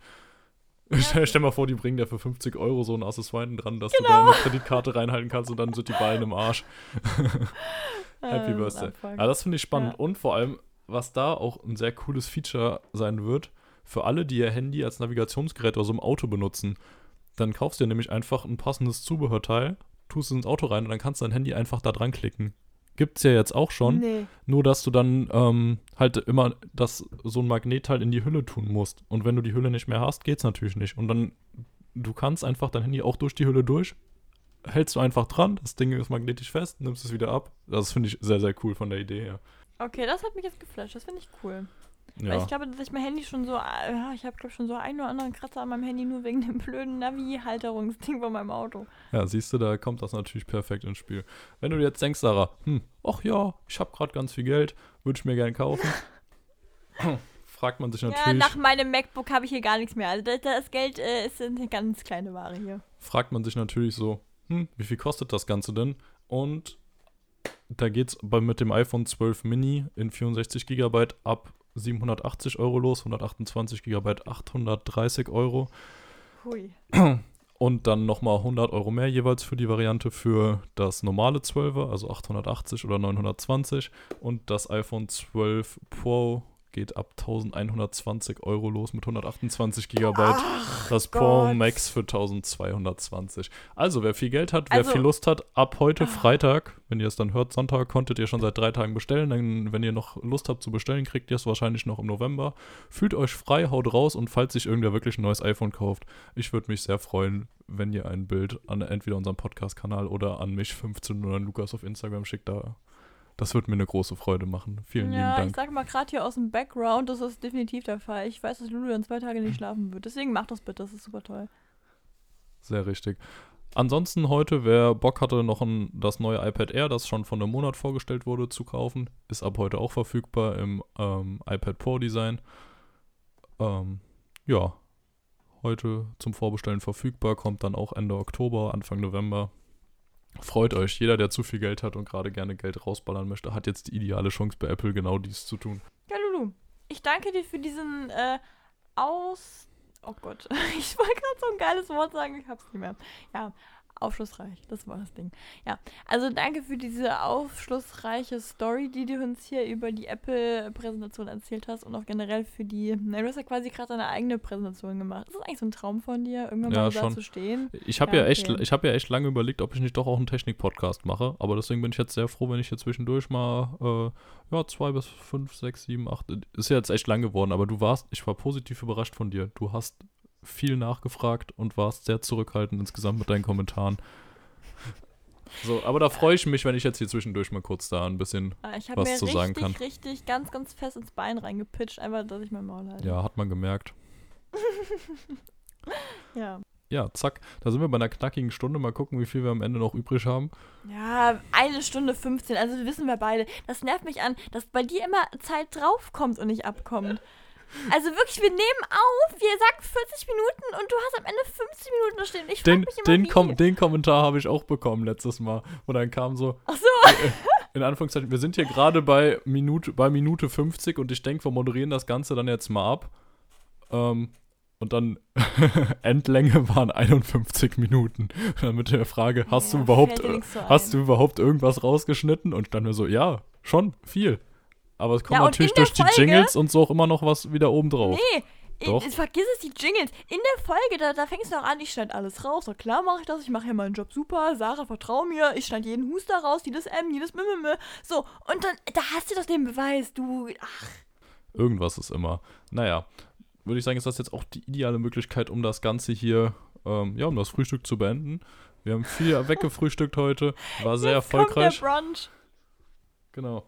S2: Stell, <laughs> stell mal vor, die bringen dir für 50 Euro so ein Accessoire dran, dass
S1: Genau.
S2: du deine Kreditkarte reinhalten kannst und dann sind die Beine im Arsch. <laughs> Happy
S1: Äh,
S2: Birthday.
S1: Abfuck.
S2: Ja, das finde ich spannend.
S1: Ja.
S2: Und vor allem, was da auch ein sehr cooles Feature sein wird, für alle, die ihr Handy als Navigationsgerät oder so im Auto benutzen, dann kaufst du dir nämlich einfach ein passendes Zubehörteil, tust es ins Auto rein und dann kannst du dein Handy einfach da dran klicken. Gibt's ja jetzt auch schon,
S1: Nee.
S2: nur dass du dann ähm, halt immer das so ein Magnetteil in die Hülle tun musst. Und wenn du die Hülle nicht mehr hast, geht's natürlich nicht. Und dann, du kannst einfach dein Handy auch durch die Hülle durch, hältst du einfach dran, das Ding ist magnetisch fest, nimmst es wieder ab. Das finde ich sehr, sehr cool von der Idee her.
S1: Okay, das hat mich jetzt geflasht. Das finde ich cool. Weil
S2: Ja,
S1: ich glaube, dass ich mein Handy schon so, äh, ja, ich habe glaube schon so einen oder anderen Kratzer an meinem Handy nur wegen dem blöden Navi-Halterungsding von meinem Auto.
S2: ja, siehst du, da kommt das natürlich perfekt ins Spiel. Wenn du jetzt denkst, Sarah, hm, ach ja, ich habe gerade ganz viel Geld, würde ich mir gern kaufen, <laughs> fragt man sich
S1: Ja,
S2: natürlich,
S1: nach meinem MacBook habe ich hier gar nichts mehr. Also das, das Geld äh, ist eine ganz kleine Ware hier.
S2: fragt man sich natürlich so, hm, wie viel kostet das Ganze denn? Und da geht's bei, mit dem iPhone 12 Mini in 64 GB ab 780 Euro los, 128 GB 830 Euro
S1: Hui. <clears throat>
S2: und dann nochmal 100 Euro mehr jeweils für die Variante für das normale 12er, also 880 oder 920 und das iPhone 12 Pro geht ab 1120 Euro los mit 128 GB. das Pro
S1: Gott.
S2: Max für 1220. Also, wer viel Geld hat, wer
S1: Also-
S2: viel Lust hat, ab heute Freitag, wenn ihr es dann hört, Sonntag, konntet ihr schon seit drei Tagen bestellen. Dann, wenn ihr noch Lust habt zu bestellen, kriegt ihr es wahrscheinlich noch im November. Fühlt euch frei, haut raus und falls sich irgendwer wirklich ein neues iPhone kauft, ich würde mich sehr freuen, wenn ihr ein Bild an entweder unserem Podcast-Kanal oder an mich 15 oder an Lukas auf Instagram schickt. Da, das wird mir eine große Freude machen. Vielen
S1: ja,
S2: lieben
S1: ich
S2: Dank.
S1: sag mal gerade hier aus dem Background, das ist definitiv der Fall. Ich weiß, dass Lulu dann zwei Tage nicht schlafen wird. Deswegen macht das bitte, das ist super toll.
S2: Sehr richtig. Ansonsten heute, wer Bock hatte, noch ein, das neue iPad Air, das schon von einem Monat vorgestellt wurde, zu kaufen, ist ab heute auch verfügbar im ähm, iPad Pro Design. Ähm, ja, heute zum Vorbestellen verfügbar, kommt dann auch Ende Oktober, Anfang November. Freut euch, jeder, der zu viel Geld hat und gerade gerne Geld rausballern möchte, hat jetzt die ideale Chance bei Apple genau dies zu tun.
S1: Ja, Lulu, ich danke dir für diesen äh, Aus... Oh Gott, <laughs> ich wollte gerade so ein geiles Wort sagen, ich hab's nicht mehr. Ja, aufschlussreich, das war das Ding. Ja, also danke für diese aufschlussreiche Story, die du uns hier über die Apple-Präsentation erzählt hast und auch generell für die... Na, du hast ja quasi gerade deine eigene Präsentation gemacht. Ist das eigentlich so ein Traum von dir, irgendwann
S2: Ja,
S1: mal da
S2: schon.
S1: zu stehen?
S2: Ich habe
S1: Ja,
S2: ja, echt,
S1: okay.
S2: ich habe ja echt lange überlegt, ob ich nicht doch auch einen Technik-Podcast mache. Aber deswegen bin ich jetzt sehr froh, wenn ich hier zwischendurch mal äh, ja zwei bis fünf, sechs, sieben, acht. Ist ja jetzt echt lang geworden, aber du warst, ich war positiv überrascht von dir. Du hast viel nachgefragt und warst sehr zurückhaltend insgesamt mit deinen Kommentaren. So, aber da freue ich mich, wenn ich jetzt hier zwischendurch mal kurz da ein bisschen.
S1: Ah, Ich habe
S2: was
S1: mir
S2: zu
S1: richtig,
S2: sagen kann.
S1: richtig ganz, ganz fest ins Bein reingepitcht, einfach, dass ich mein Maul halte.
S2: Ja, hat man gemerkt. <laughs>
S1: ja.
S2: Ja, zack. Da sind wir bei einer knackigen Stunde. Mal gucken, wie viel wir am Ende noch übrig haben.
S1: Ja, eine Stunde 15, also wissen wir beide. Das nervt mich an, dass bei dir immer Zeit draufkommt und nicht abkommt. Also wirklich, wir nehmen auf, wir sagen 40 Minuten und du hast am Ende 50 Minuten da stehen. Ich
S2: Den,
S1: mich immer,
S2: den. Kom den Kommentar habe ich auch bekommen letztes Mal. Und dann kam so,
S1: Ach so.
S2: in Anführungszeichen, wir sind hier gerade bei Minute, bei Minute 50 und ich denke, wir moderieren das Ganze dann jetzt mal ab. Ähm, und dann <laughs> Endlänge waren 51 Minuten. Und dann mit der Frage, hast
S1: Ja,
S2: du überhaupt, äh,
S1: so
S2: hast du überhaupt irgendwas rausgeschnitten? Und dann mir so, ja, schon viel. Aber es kommt
S1: Ja,
S2: natürlich durch die
S1: Folge-
S2: Jingles und so auch immer noch was wieder oben drauf.
S1: Nee,
S2: Doch.
S1: ich, vergiss es, die Jingles. In der Folge, da, da fängst du noch an, ich schneide alles raus. Na klar mache ich das, ich mache hier meinen Job super. Sarah, vertrau mir, ich schneide jeden Huster raus, jedes M, jedes Mimmim. So, und dann, da hast du doch den Beweis, du. Ach,
S2: Irgendwas ist immer. Naja, würde ich sagen, ist das jetzt auch die ideale Möglichkeit, um das Ganze hier, ähm, ja, um das Frühstück zu beenden. Wir haben viel <laughs> weggefrühstückt heute, war sehr
S1: jetzt kommt der
S2: erfolgreich.
S1: Brunch.
S2: Genau.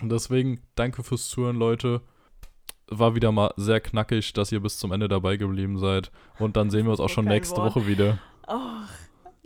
S2: Und deswegen danke fürs Zuhören, Leute. War wieder mal sehr knackig, dass ihr bis zum Ende dabei geblieben seid. Und dann sehen wir uns auch schon nächste
S1: Wort.
S2: Woche wieder.
S1: Och,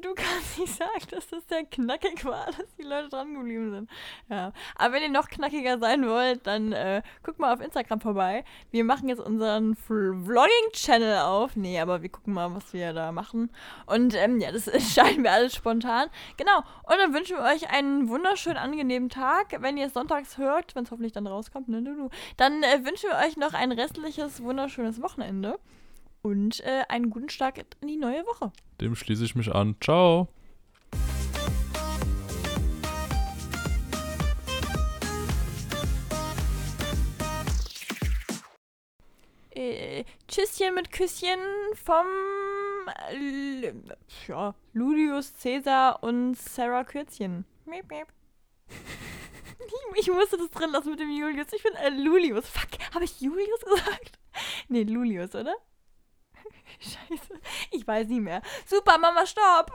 S1: du kannst <laughs> nicht sagen, dass das sehr knackig war, <laughs> dass die Leute dran geblieben sind. Ja. Aber wenn ihr noch knackiger sein wollt, dann äh, guckt mal auf Instagram vorbei. Wir machen jetzt unseren Vlogging-Channel auf. Nee, aber wir gucken mal, was wir da machen. Und ähm, ja, das <laughs> entscheiden wir alles spontan. Genau. Und dann wünschen wir euch einen wunderschönen, angenehmen Tag. Wenn ihr es sonntags hört, wenn es hoffentlich dann rauskommt, ne, Lulu, dann äh, wünschen wir euch noch ein restliches, wunderschönes Wochenende. Und äh, einen guten Start in die neue Woche.
S2: Dem schließe ich mich an. Ciao.
S1: Äh, Tschüsschen mit Küsschen vom äh, ja, Lulius Caesar und Sarah Kürzchen. Miep, miep. Ich, <laughs> ich musste das drin lassen mit dem Julius. Ich bin äh, Lulius. Fuck, habe ich Julius gesagt? <laughs> Nee, Lulius, oder? <laughs> Scheiße. Ich weiß nicht mehr. Super, Mama, stopp.